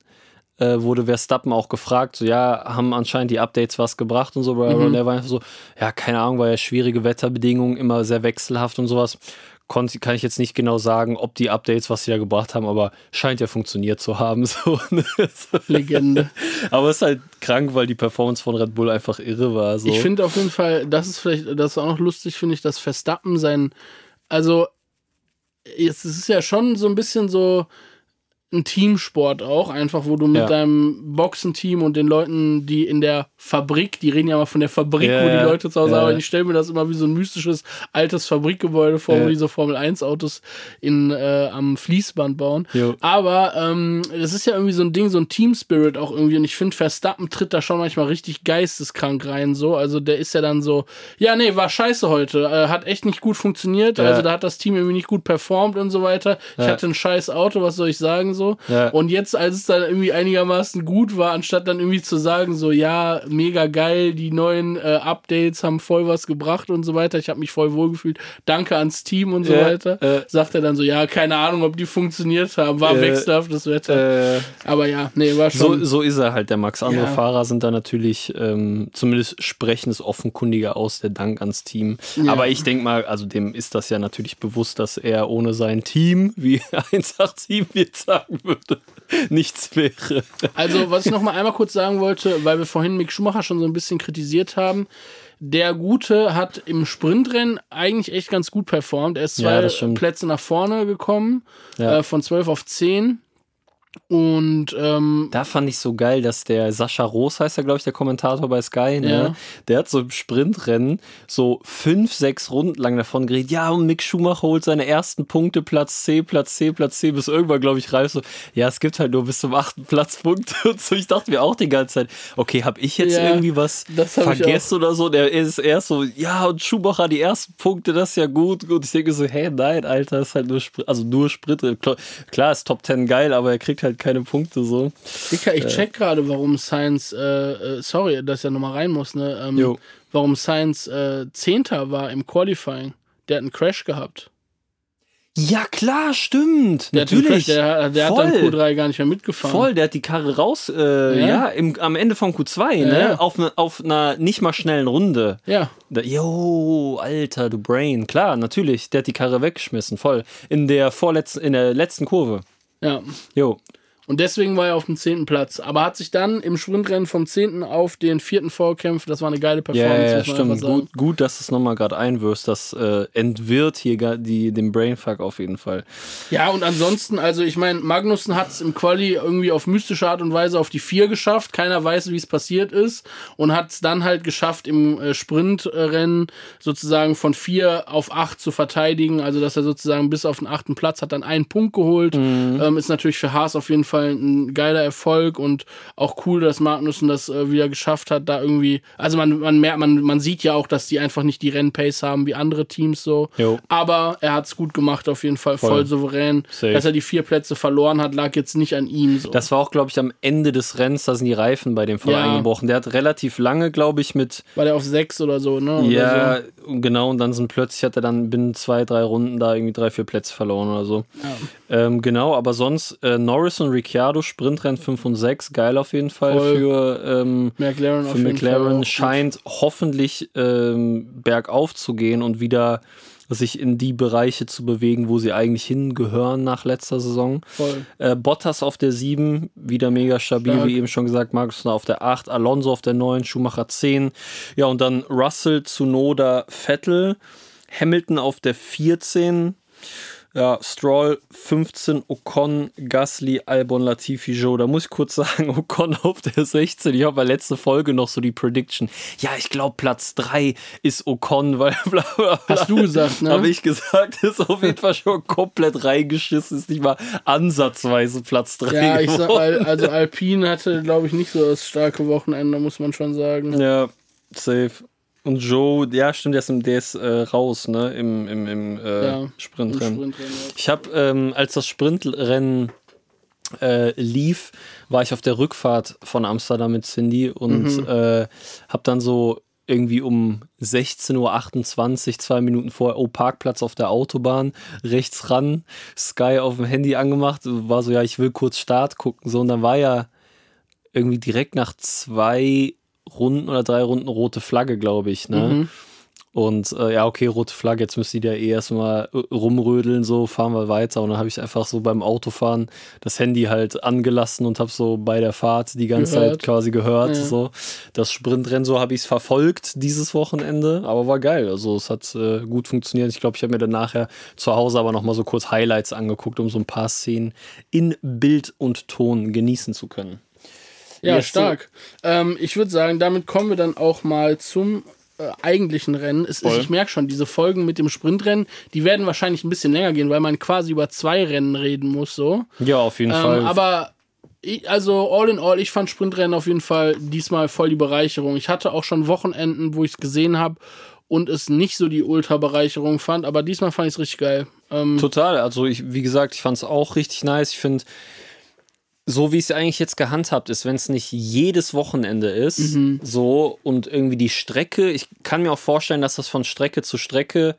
äh, wurde Verstappen auch gefragt, so ja, haben anscheinend die Updates was gebracht und so, bla, Mhm. bla. und er war einfach so, ja, keine Ahnung, war ja schwierige Wetterbedingungen, immer sehr wechselhaft und sowas. Konnt, kann ich jetzt nicht genau sagen, ob die Updates, was sie da gebracht haben, aber scheint ja funktioniert zu haben. So, ne? so. Legende. Aber es ist halt krank, weil die Performance von Red Bull einfach irre war. So. Ich finde auf jeden Fall, das ist vielleicht, das ist auch noch lustig, finde ich, dass Verstappen sein, also es ist ja schon so ein bisschen so ein Teamsport auch, einfach, wo du mit Ja. deinem Boxenteam und den Leuten, die in der Fabrik. Die reden ja mal von der Fabrik, Ja, wo die. Leute zu Hause Ja. arbeiten. Ich stelle mir das immer wie so ein mystisches altes Fabrikgebäude vor, wo Ja. diese Formel 1 Autos in, äh, am Fließband bauen. Jo. Aber ähm, das ist ja irgendwie so ein Ding, so ein Team Spirit auch irgendwie. Und ich finde, Verstappen tritt da schon manchmal richtig geisteskrank rein. So, also der ist ja dann so, ja, nee, war scheiße heute, äh, hat echt nicht gut funktioniert. Also da hat das Team irgendwie nicht gut performt und so weiter. Ich hatte ein scheiß Auto, was soll ich sagen so? Und jetzt, als es dann irgendwie einigermaßen gut war, anstatt dann irgendwie zu sagen, so, ja, mega geil, die neuen äh, Updates haben voll was gebracht und so weiter. Ich habe mich voll wohlgefühlt. Danke ans Team und so Ja, weiter. äh. Sagt er dann so, ja, keine Ahnung, ob die funktioniert haben. War Äh, wechselhaftes Wetter. Äh, Aber ja, nee, war so, schon. so ist er halt, der Max. Andere Ja. Fahrer sind da natürlich, ähm, zumindest sprechen es offenkundiger aus, der Dank ans Team. Ja. Aber ich denke mal, also dem ist das ja natürlich bewusst, dass er ohne sein Team, wie 187 jetzt sagen würde, nichts wäre. Also, was ich noch mal einmal kurz sagen wollte, weil wir vorhin Mick Schumacher schon so ein bisschen kritisiert haben. Der Gute hat im Sprintrennen eigentlich echt ganz gut performt. Er ist Ja, zwei stimmt. Plätze nach vorne gekommen, Ja. äh, von 12 auf 10. Und ähm, Da fand ich so geil, dass der Sascha Roos heißt ja, glaube ich, der Kommentator bei Sky, ne? Ja. Der hat so im Sprintrennen so fünf, sechs Runden lang davon geredet, ja, und Mick Schumacher holt seine ersten Punkte, Platz C, Platz C, Platz C, bis irgendwann, glaube ich, Ralf so, ja, es gibt halt nur bis zum achten Platz Punkte und so. Ich dachte mir auch die ganze Zeit, okay, habe ich jetzt Ja, irgendwie was vergessen oder so? Der ist erst so, ja, und Schumacher die ersten Punkte, das ist ja gut. Und ich denke so, hey, nein, Alter, ist halt nur Sprint, also nur Sprintrennen. Klar, ist Top 10 geil, aber er kriegt halt keine Punkte so. Dicker, ich check gerade, warum Science, äh, äh, sorry, dass ich ja nochmal rein muss, ne? Ähm, warum Science äh, Zehnter war im Qualifying. Der hat einen Crash gehabt. Ja, klar, stimmt. Der, hat, einen Crash, Natürlich. der, der hat dann Q3 gar nicht mehr mitgefahren. Voll, der hat die Karre raus, äh, Ja. ja, im, am Ende von Q2, ne? Ja. Auf, ne, auf einer nicht mal schnellen Runde. Ja. Da, yo, Alter, du Brain. Klar, natürlich. Der hat die Karre weggeschmissen, voll. In der vorletzten, in der letzten Kurve. Ja. Jo. Und deswegen war er auf dem zehnten Platz. Aber hat sich dann im Sprintrennen vom zehnten auf den vierten vorkämpft. Das war eine geile Ja, Performance, ja, ja man stimmt. Gut, gut, dass du es nochmal gerade einwirfst. Das äh, entwirrt hier die, den Brainfuck auf jeden Fall. Ja, und ansonsten, also ich meine, Magnussen hat es im Quali irgendwie auf mystische Art und Weise auf die vier geschafft. Keiner weiß, wie es passiert ist. Und hat es dann halt geschafft, im äh, Sprintrennen sozusagen von vier auf acht zu verteidigen. Also, dass er sozusagen bis auf den achten Platz hat dann einen Punkt geholt. Ähm, ist natürlich für Haas auf jeden Fall ein geiler Erfolg und auch cool, dass Magnussen das äh, wieder geschafft hat, da irgendwie. Also man, man merkt, man, man sieht ja auch, dass die einfach nicht die Rennpace haben wie andere Teams so. Jo. Aber er hat es gut gemacht, auf jeden Fall voll, Voll. souverän. Safe. Dass er die vier Plätze verloren hat, lag jetzt nicht an ihm. So. Das war auch, glaube ich, am Ende des Rennens, da sind die Reifen bei dem voll Ja. eingebrochen. Der hat relativ lange, glaube ich, mit war der auf sechs oder so, ne? Oder Ja, So. genau, und dann sind plötzlich hat er dann binnen zwei, drei Runden da irgendwie drei, vier Plätze verloren oder so. Ähm, genau, aber sonst äh, Norris und Ricciardo, Sprintrennen 5 und 6, geil auf jeden Fall Voll. für, ähm, McLaren für McLaren. Scheint hoffentlich ähm, bergauf zu gehen und wieder sich in die Bereiche zu bewegen, wo sie eigentlich hingehören nach letzter Saison. Äh, Bottas auf der 7, wieder mega stabil, Stark. wie eben schon gesagt. Magnussen auf der 8, Alonso auf der 9, Schumacher 10. Ja, und dann Russell, Tsunoda, Vettel, Hamilton auf der 14. Ja, Stroll 15, Ocon, Gasly, Albon, Latifi, Joe. Da muss ich kurz sagen, Ocon auf der 16. Ich habe bei letzter Folge noch so die Prediction. Ja, ich glaube Platz 3 ist Ocon, weil bla bla bla. Hast du gesagt, ne? Habe ich gesagt, ist auf jeden Fall schon komplett reingeschissen, ist nicht mal ansatzweise Platz 3. Ja, ich sag, geworden. Al- also Alpine hatte, glaube ich, nicht so das starke Wochenende, muss man schon sagen. Ja, safe. Und Joe, ja, stimmt, der ist, im- der ist äh, raus, ne, im, im, im äh, Ja, Im Sprintrennen. Sprintrennen, ja. Ich habe, ähm, als das Sprintrennen äh, lief, war ich auf der Rückfahrt von Amsterdam mit Cindy und Mhm. äh, habe dann so irgendwie um 16.28 Uhr, zwei Minuten vorher, oh, Parkplatz auf der Autobahn, rechts ran, Sky auf dem Handy angemacht, war so, ja, ich will kurz Start gucken, so, und dann war ja irgendwie direkt nach zwei Runden oder drei Runden rote Flagge, glaube ich, ne? Mhm. Und äh, ja, okay, rote Flagge, jetzt müsst ihr da eh erstmal äh, rumrödeln, so, fahren wir weiter. Und dann habe ich einfach so beim Autofahren das Handy halt angelassen und habe so bei der Fahrt die ganze Gehört. Zeit quasi gehört. Ja. So. Das Sprintrennen, so habe ich es verfolgt dieses Wochenende, aber war geil. Also es hat äh, gut funktioniert. Ich glaube, ich habe mir dann nachher zu Hause aber nochmal so kurz Highlights angeguckt, um so ein paar Szenen in Bild und Ton genießen zu können. Ja, Jetzt, stark. Ähm, ich würde sagen, damit kommen wir dann auch mal zum äh, eigentlichen Rennen. Es, Voll. ich merke schon, diese Folgen mit dem Sprintrennen, die werden wahrscheinlich ein bisschen länger gehen, weil man quasi über zwei Rennen reden muss, so. Ja, auf jeden Ähm, Fall. aber ich, also all in all, ich fand Sprintrennen auf jeden Fall diesmal voll die Bereicherung. Ich hatte auch schon Wochenenden, wo ich es gesehen habe und es nicht so die Ultra-Bereicherung fand, aber diesmal fand ich es richtig geil. Ähm, Total. Also ich, wie gesagt, ich fand es auch richtig nice. Ich finde, so wie es eigentlich jetzt gehandhabt ist, wenn es nicht jedes Wochenende ist, Mhm. so und irgendwie die Strecke, ich kann mir auch vorstellen, dass das von Strecke zu Strecke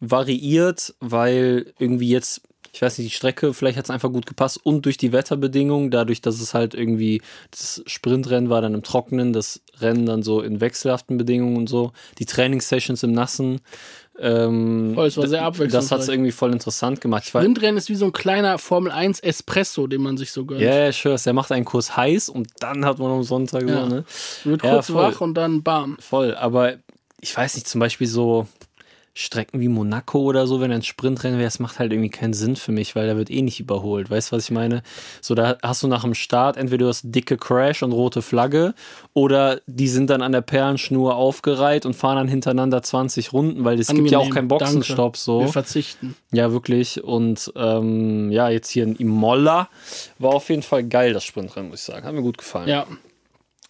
variiert, weil irgendwie jetzt, ich weiß nicht, die Strecke, vielleicht hat es einfach gut gepasst und durch die Wetterbedingungen, dadurch, dass es halt irgendwie, das Sprintrennen war dann im Trockenen, das Rennen dann so in wechselhaften Bedingungen und so, die Trainingssessions im Nassen. Ähm, Voll, es war sehr Das hat es abwechslungsreich. irgendwie voll interessant gemacht. Sprintrennen ist wie so ein kleiner Formel 1 Espresso, den man sich so gönnt. ja, ja, schön. Der macht einen Kurs heiß und dann hat man am Sonntag Ja. so, ne? Wird Ja, kurz voll. wach und dann bam. Voll. Aber ich weiß nicht, zum Beispiel so Strecken wie Monaco oder so, wenn ein Sprintrennen wäre, das macht halt irgendwie keinen Sinn für mich, weil da wird eh nicht überholt. Weißt du, was ich meine? So, da hast du nach dem Start entweder du hast dicke Crash und rote Flagge oder die sind dann an der Perlenschnur aufgereiht und fahren dann hintereinander 20 Runden, weil es gibt ja auch keinen Boxenstopp danke. so. Wir verzichten. Ja, wirklich. Und ähm, ja, jetzt hier in Imola war auf jeden Fall geil, das Sprintrennen, muss ich sagen. Hat mir gut gefallen. Ja.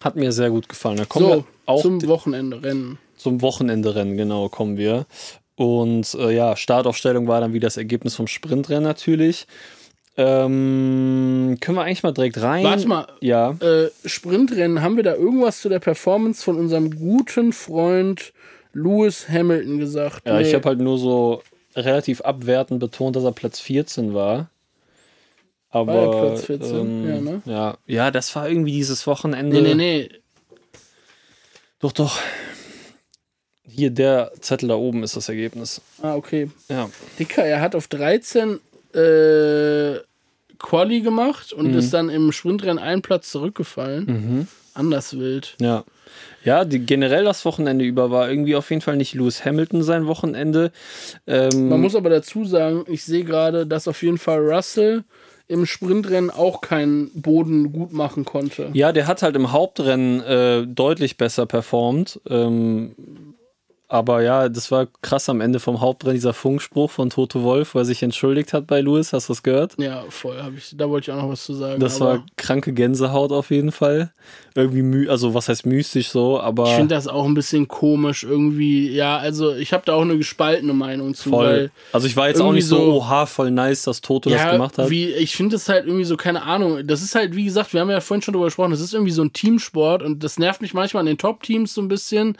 Hat mir sehr gut gefallen. Da kommen So, wir auch zum zum, Wochenende Rennen. Zum Wochenende-Rennen, genau, kommen wir. Und äh, ja, Startaufstellung war dann wie das Ergebnis vom Sprintrennen natürlich. Ähm, können wir eigentlich mal direkt rein? Warte mal, Ja. äh, Sprintrennen, haben wir da irgendwas zu der Performance von unserem guten Freund Lewis Hamilton gesagt? Ja, ich Nee. habe halt nur so relativ abwertend betont, dass er Platz 14 war. Aber War Platz 14? Ähm, Ja, ne? ja, ja, das war irgendwie dieses Wochenende. Nee, nee, nee. Doch, doch. Hier, der Zettel da oben ist das Ergebnis. Ah, okay. Ja. Dicker, er hat auf 13 äh, Quali gemacht und ist dann im Sprintrennen einen Platz zurückgefallen. Anders wild. Ja. Ja, die, generell das Wochenende über war irgendwie auf jeden Fall nicht Lewis Hamilton sein Wochenende. Ähm, Man muss aber dazu sagen, ich sehe gerade, dass auf jeden Fall Russell im Sprintrennen auch keinen Boden gut machen konnte. ja, der hat halt im Hauptrennen äh, deutlich besser performt. Ähm, aber ja, das war krass am Ende vom Hauptrennen, dieser Funkspruch von Toto Wolf, wo er sich entschuldigt hat bei Lewis. Hast du das gehört? Ja, voll. Hab ich, da wollte ich auch noch was zu sagen. Das war kranke Gänsehaut auf jeden Fall. Irgendwie, also was heißt mystisch so, aber. ich finde das auch ein bisschen komisch irgendwie. Ja, also ich habe da auch eine gespaltene Meinung zu, voll. Also ich war jetzt auch nicht so, so- oha, voll nice, dass Toto das ja, gemacht hat. wie ich finde es halt irgendwie so keine Ahnung. Das ist halt wie gesagt, wir haben ja vorhin schon drüber gesprochen. Das ist irgendwie so ein Teamsport und das nervt mich manchmal an den Top-Teams so ein bisschen.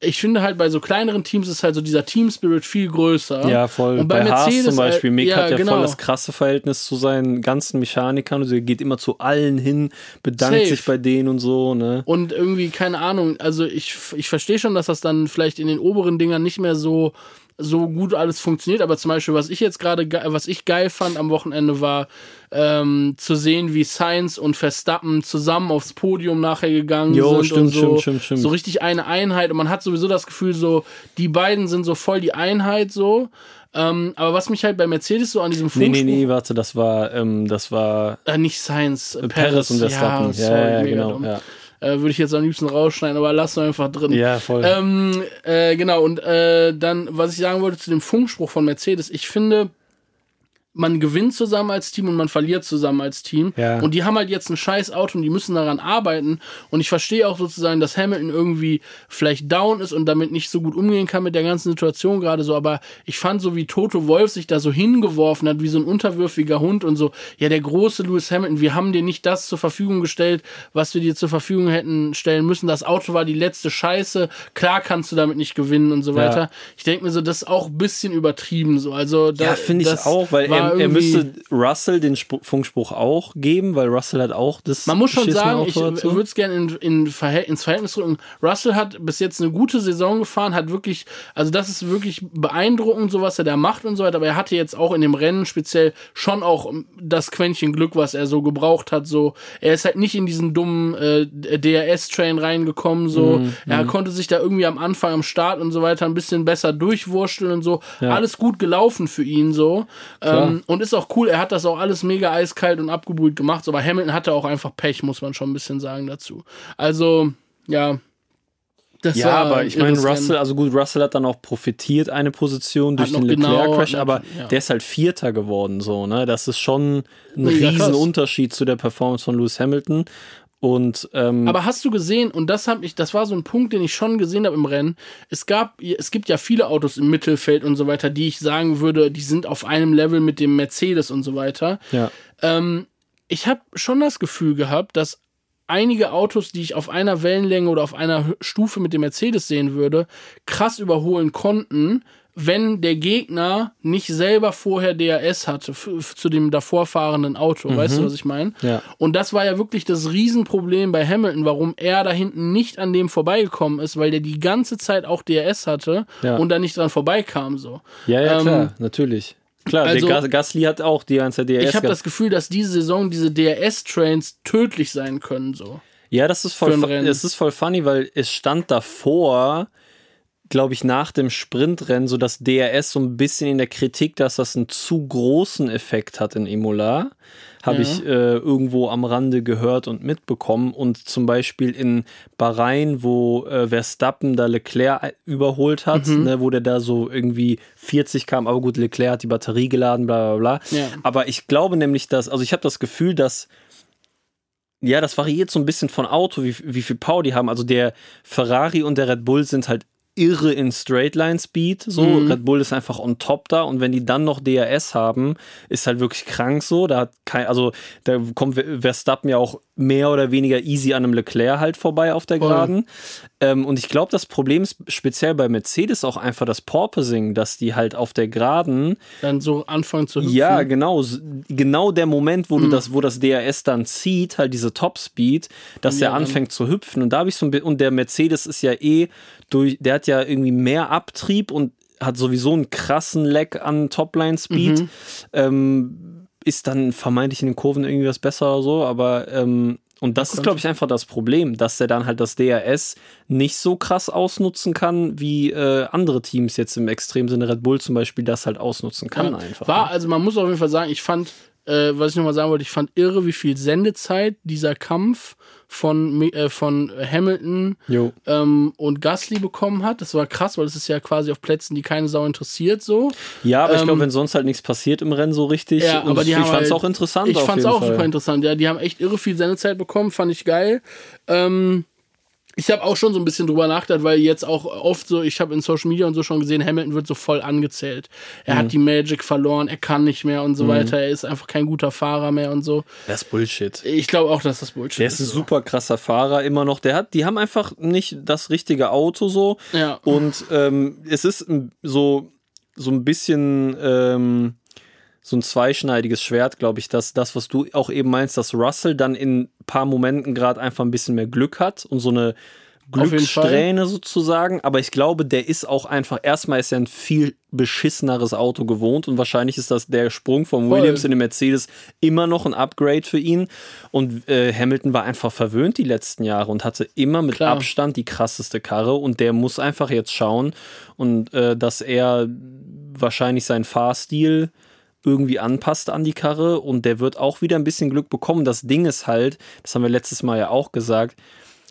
Ich finde halt bei so kleineren Teams ist halt so dieser Team-Spirit viel größer. Ja, voll. Und bei, bei Haas Mercedes, zum Beispiel. äh, Mick ja, hat ja genau. voll das krasse Verhältnis zu seinen ganzen Mechanikern. Also er geht immer zu allen hin, bedankt Safe. sich bei denen und so, ne? Und irgendwie, keine Ahnung, also ich, ich verstehe schon, dass das dann vielleicht in den oberen Dingern nicht mehr so, so gut alles funktioniert, aber zum Beispiel, was ich jetzt gerade, ge- was ich geil fand am Wochenende war, ähm, zu sehen, wie Sainz und Verstappen zusammen aufs Podium nachher gegangen Jo, sind stimmt, und so, stimmt, stimmt, stimmt. so richtig eine Einheit und man hat sowieso das Gefühl so, die beiden sind so voll die Einheit so, ähm, aber was mich halt bei Mercedes so an diesem Nee, Funkspruch, nee, nee, warte, das war, ähm, das war Äh, nicht Sainz, äh, Perez und Verstappen. Ja, sorry, ja, ja, mega genau. Ja. Äh, Würde ich jetzt am liebsten rausschneiden, aber lass doch einfach drin. ja, voll. Ähm, äh, genau, und äh, dann, was ich sagen wollte zu dem Funkspruch von Mercedes, ich finde, man gewinnt zusammen als Team und man verliert zusammen als Team. Ja. Und die haben halt jetzt ein scheiß Auto und die müssen daran arbeiten. Und ich verstehe auch sozusagen, dass Hamilton irgendwie vielleicht down ist und damit nicht so gut umgehen kann mit der ganzen Situation gerade so. Aber ich fand so, wie Toto Wolf sich da so hingeworfen hat, wie so ein unterwürfiger Hund und so, ja, der große Lewis Hamilton, wir haben dir nicht das zur Verfügung gestellt, was wir dir zur Verfügung hätten stellen müssen. Das Auto war die letzte Scheiße. Klar kannst du damit nicht gewinnen und so Ja. weiter. Ich denke mir so, das ist auch ein bisschen übertrieben so. Also da, ja, finde ich das auch, weil war er, er müsste Russell den Spr Funkspruch auch geben, weil Russell hat auch das. Man muss schon sagen, Auto ich würde es gerne in, in Verhält, ins Verhältnis rücken. Russell hat bis jetzt eine gute Saison gefahren, hat wirklich, also das ist wirklich beeindruckend, so was er da macht und so weiter. Aber er hatte jetzt auch in dem Rennen speziell schon auch das Quäntchen Glück, was er so gebraucht hat. So, er ist halt nicht in diesen dummen äh, DRS-Train reingekommen. So, Mhm, er konnte sich da irgendwie am Anfang, am Start und so weiter ein bisschen besser durchwurschteln und so. Alles gut gelaufen für ihn so. Ähm, Ähm, und ist auch cool, er hat das auch alles mega eiskalt und abgebrüht gemacht, aber Hamilton hatte auch einfach Pech, muss man schon ein bisschen sagen dazu. Also, ja. Das ja, aber ich meine, Russell, also gut, Russell hat dann auch profitiert eine Position durch den genau- Leclerc-Crash, aber ja. der ist halt Vierter geworden, so, ne? Das ist schon ein Mega krass. riesen Unterschied zu der Performance von Lewis Hamilton. Und ähm, Aber hast du gesehen, und das hab ich, das war so ein Punkt, den ich schon gesehen habe im Rennen. Es gab, es gibt ja viele Autos im Mittelfeld und so weiter, die ich sagen würde, die sind auf einem Level mit dem Mercedes und so weiter. ja. Ähm, ich habe schon das Gefühl gehabt, dass einige Autos, die ich auf einer Wellenlänge oder auf einer Stufe mit dem Mercedes sehen würde, krass überholen konnten, wenn der Gegner nicht selber vorher DRS hatte zu dem davor fahrenden Auto. Weißt du, was ich meine? Ja. Und das war ja wirklich das Riesenproblem bei Hamilton, warum er da hinten nicht an dem vorbeigekommen ist, weil der die ganze Zeit auch DRS hatte Ja. und da nicht dran vorbeikam. So. Ja, ja, Ähm, klar, natürlich. Klar, also- der Gas Gasly hat auch die ganze DRS Ich habe das Gefühl, dass diese Saison diese DRS-Trains tödlich sein können. So. Ja, das ist voll, es ist voll funny, weil es stand davor, glaube ich, nach dem Sprintrennen, so dass DRS so ein bisschen in der Kritik, dass das einen zu großen Effekt hat in Imola. Habe Ja. ich äh, irgendwo am Rande gehört und mitbekommen. Und zum Beispiel in Bahrain, wo äh, Verstappen da Leclerc überholt hat, Mhm. ne, wo der da so irgendwie 40 kam, aber gut, Leclerc hat die Batterie geladen, bla bla bla. Ja. Aber ich glaube nämlich, dass, also ich habe das Gefühl, dass ja, das variiert so ein bisschen von Auto, wie, wie viel Power die haben. Also der Ferrari und der Red Bull sind halt irre in Straightline Speed. So, Mhm. Red Bull ist einfach on top da und wenn die dann noch DRS haben, ist halt wirklich krank so. Da hat kein, also da kommt Verstappen ja auch mehr oder weniger easy an einem Leclerc halt vorbei auf der. Geraden. Ähm, und ich glaube, das Problem ist speziell bei Mercedes auch einfach das Porpoising, dass die halt auf der Geraden Dann so anfangen zu hüpfen. ja, genau. Genau der Moment, wo du das, wo das DRS dann zieht, halt diese Topspeed, dass Ja, der anfängt zu hüpfen. Und da habe ich so ein und der Mercedes ist ja eh durch, der hat ja irgendwie mehr Abtrieb und hat sowieso einen krassen Lag an Topline-Speed. Mhm. Ähm, ist dann vermeintlich in den Kurven irgendwie was besser oder so, aber ähm, und das ist, glaube ich, einfach das Problem, dass der dann halt das DRS nicht so krass ausnutzen kann, wie äh, andere Teams jetzt im Extremsinne Red Bull zum Beispiel das halt ausnutzen kann Ja. einfach. War, also man muss auf jeden Fall sagen, ich fand, äh, was ich nochmal sagen wollte, ich fand irre, wie viel Sendezeit dieser Kampf von, äh, von Hamilton ähm, und Gasly bekommen hat. Das war krass, weil das ist ja quasi auf Plätzen, die keine Sau interessiert, so. Ja, aber ich Ähm, glaube, wenn sonst halt nichts passiert im Rennen so richtig, Ja, aber die ich fand es halt- auch interessant Ich fand's jeden auch Fall. super interessant, ja. Die haben echt irre viel Sendezeit bekommen, fand ich geil. Ähm, ich habe auch schon so ein bisschen drüber nachgedacht, weil jetzt auch oft so, ich habe in Social Media und so schon gesehen, Hamilton wird so voll angezählt. Er Mhm. hat die Magic verloren, er kann nicht mehr und so weiter, er ist einfach kein guter Fahrer mehr und so. Das ist Bullshit. Ich glaube auch, dass das Bullshit Der ist ein so. super krasser Fahrer immer noch. Der hat, die haben einfach nicht das richtige Auto so. Ja. Und ähm, es ist so, so ein bisschen ähm, so ein zweischneidiges Schwert, glaube ich, dass das, was du auch eben meinst, dass Russell dann in ein paar Momenten gerade einfach ein bisschen mehr Glück hat und so eine. Glückssträhne sozusagen. Aber ich glaube, der ist auch einfach, erstmal ist er ein viel beschisseneres Auto gewohnt und wahrscheinlich ist das der Sprung vom Voll. Williams in den Mercedes immer noch ein Upgrade für ihn. Und äh, Hamilton war einfach verwöhnt die letzten Jahre und hatte immer mit Klar. Abstand die krasseste Karre und der muss einfach jetzt schauen und äh, dass er wahrscheinlich seinen Fahrstil irgendwie anpasst an die Karre und der wird auch wieder ein bisschen Glück bekommen. Das Ding ist halt, das haben wir letztes Mal ja auch gesagt,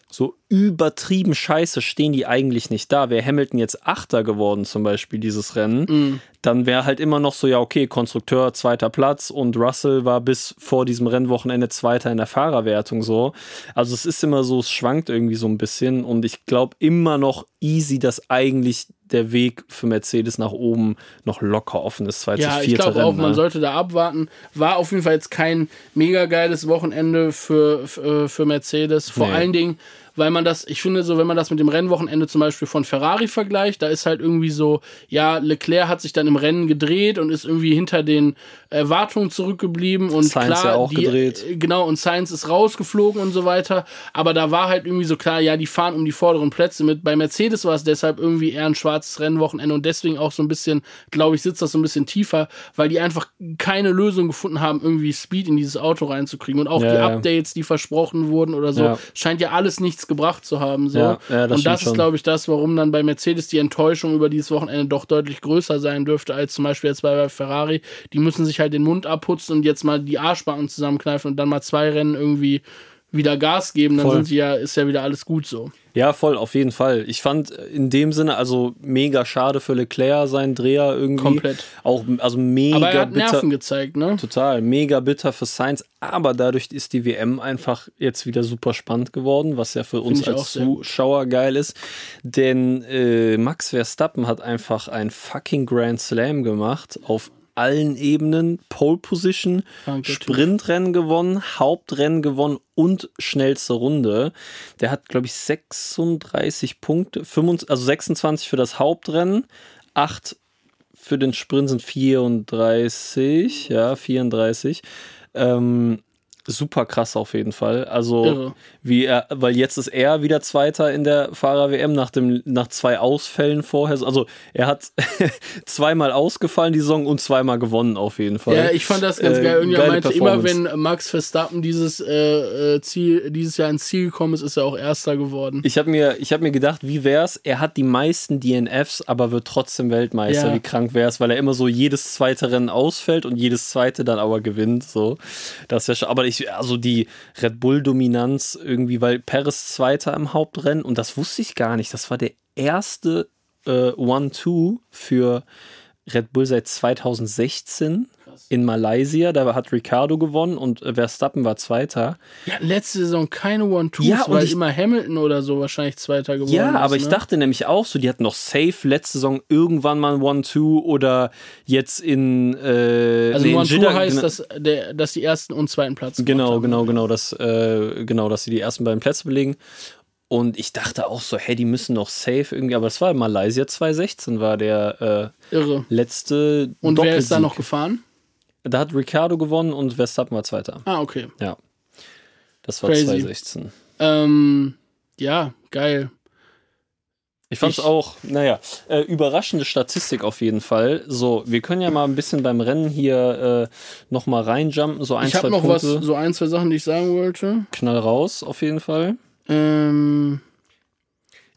so übertrieben scheiße stehen die eigentlich nicht da. Wäre Hamilton jetzt Achter geworden, zum Beispiel dieses Rennen, dann wäre halt immer noch so, ja, okay, Konstrukteur zweiter Platz und Russell war bis vor diesem Rennwochenende Zweiter in der Fahrerwertung so. Also es ist immer so, es schwankt irgendwie so ein bisschen und ich glaube immer noch easy, dass eigentlich der Weg für Mercedes nach oben noch locker offen ist. Zweites, Ja, ich glaube auch, Rennen, man ne? sollte da abwarten. War auf jeden Fall jetzt kein mega geiles Wochenende für, für, für Mercedes. Vor Nee. allen Dingen, weil man das, ich finde so, wenn man das mit dem Rennwochenende zum Beispiel von Ferrari vergleicht, da ist halt irgendwie so, ja, Leclerc hat sich dann im Rennen gedreht und ist irgendwie hinter den Erwartungen zurückgeblieben und Sainz klar, ja auch die, gedreht. äh, genau, und Science ist rausgeflogen und so weiter. Aber da war halt irgendwie so klar, ja, die fahren um die vorderen Plätze mit. Bei Mercedes war es deshalb irgendwie eher ein schwarzes Rennwochenende und deswegen auch so ein bisschen, glaube ich, sitzt das so ein bisschen tiefer, weil die einfach keine Lösung gefunden haben, irgendwie Speed in dieses Auto reinzukriegen. Und auch Ja, die. Updates, die versprochen wurden oder so, Ja. scheint ja alles nichts was gebracht zu haben. So. Ja, ja, das und das ist, glaube ich, das, warum dann bei Mercedes die Enttäuschung über dieses Wochenende doch deutlich größer sein dürfte, als zum Beispiel jetzt bei Ferrari. Die müssen sich halt den Mund abputzen und jetzt mal die Arschbacken zusammenkneifen und dann mal zwei Rennen irgendwie wieder Gas geben, dann Voll. sind sie ja, ist ja wieder alles gut so. Ja, voll, auf jeden Fall. Ich fand in dem Sinne, also mega schade für Leclerc, sein Dreher irgendwie. Komplett. Auch, also mega Aber er hat bitter. Nerven gezeigt, ne? Total, mega bitter für Sainz, aber dadurch ist die WM einfach jetzt wieder super spannend geworden, was ja für uns als. Zuschauer geil ist. Denn äh, Max Verstappen hat einfach ein fucking Grand Slam gemacht auf allen Ebenen, Pole Position, Typ. Sprintrennen gewonnen, Hauptrennen gewonnen und schnellste Runde. Der hat, glaube ich, 36 Punkte, 25, also 26 für das Hauptrennen, 8 für den Sprint sind 34, ja, 34. Ähm, super krass auf jeden Fall. Also, Irre. wie er, weil jetzt ist er wieder Zweiter in der Fahrer-WM nach, dem, nach zwei Ausfällen vorher. Also, er hat zweimal ausgefallen die Saison und zweimal gewonnen auf jeden Fall. Ja, ich fand das ganz Äh, geil. Geile meinte, immer wenn Max Verstappen dieses äh, äh, Ziel, dieses Jahr ins Ziel gekommen ist, ist er auch Erster geworden. Ich habe mir, ich hab mir gedacht, wie wär's? Er hat die meisten DNFs, aber wird trotzdem Weltmeister. Ja. Wie krank wär's, weil er immer so jedes zweite Rennen ausfällt und jedes zweite dann aber gewinnt. So, das wäre schon. Aber ich, also die Red Bull Dominanz irgendwie, weil Perez Zweiter im Hauptrennen und das wusste ich gar nicht. Das war der erste äh, One-Two für Red Bull seit 2016 in Malaysia. Da hat Ricardo gewonnen und äh, Verstappen war Zweiter. Ja, letzte Saison keine One-Twos, Ja, weil ich- immer Hamilton oder so wahrscheinlich Zweiter geworden Ja, ist. aber ich ne? dachte nämlich auch so, die hatten noch safe letzte Saison irgendwann mal ein One-Two oder jetzt in. Äh, Also nee, One-Two heißt, genau- dass, der, dass die ersten und zweiten Platz gemacht Genau, haben. genau, genau, dass, äh, genau, dass sie die ersten beiden Plätze belegen. Und ich dachte auch so, hey, die müssen noch safe irgendwie, aber es war Malaysia 2016 war der äh, letzte. Und wer ist da noch gefahren? Da hat Ricardo gewonnen und Verstappen war Zweiter. Ah, okay. Ja. Das war Crazy. 2016. Ähm, ja, geil. Ich fand's Ich- auch, naja, äh, überraschende Statistik auf jeden Fall. So, wir können ja mal ein bisschen beim Rennen hier äh, nochmal reinjumpen, so ein, ich habe noch Punkte. was, so ein, zwei Sachen, die ich sagen wollte. Knall raus, auf jeden Fall. Ähm,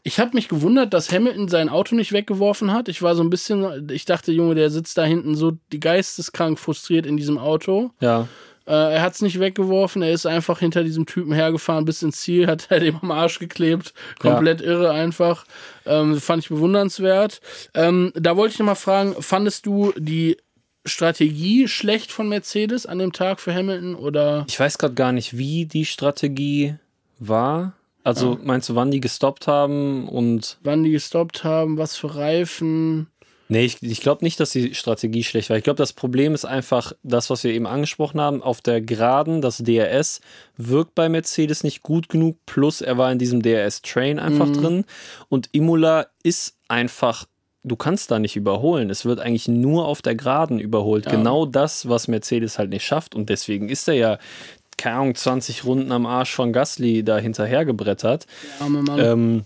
ich habe mich gewundert, dass Hamilton sein Auto nicht weggeworfen hat. Ich war so ein bisschen, ich dachte, Junge, der sitzt da hinten so geisteskrank frustriert in diesem Auto. Ja. Äh, er hat es nicht weggeworfen, er ist einfach hinter diesem Typen hergefahren bis ins Ziel, hat er dem am Arsch geklebt. Komplett irre einfach. Ähm, fand ich bewundernswert. Ähm, da wollte ich noch mal fragen, fandest du die Strategie schlecht von Mercedes an dem Tag für Hamilton oder Ich weiß gerade gar nicht, wie die Strategie war. Also meinst du, wann die gestoppt haben und. wann die gestoppt haben, was für Reifen? Nee, ich, ich glaube nicht, dass die Strategie schlecht war. Ich glaube, das Problem ist einfach das, was wir eben angesprochen haben. Auf der Geraden, das DRS wirkt bei Mercedes nicht gut genug. Plus, er war in diesem DRS-Train einfach drin. Und Imola ist einfach, du kannst da nicht überholen. Es wird eigentlich nur auf der Geraden überholt. Genau das, was Mercedes halt nicht schafft. Und deswegen ist er ja, keine Ahnung, 20 Runden am Arsch von Gasly da hinterhergebrettert. Arme Mann. Ähm,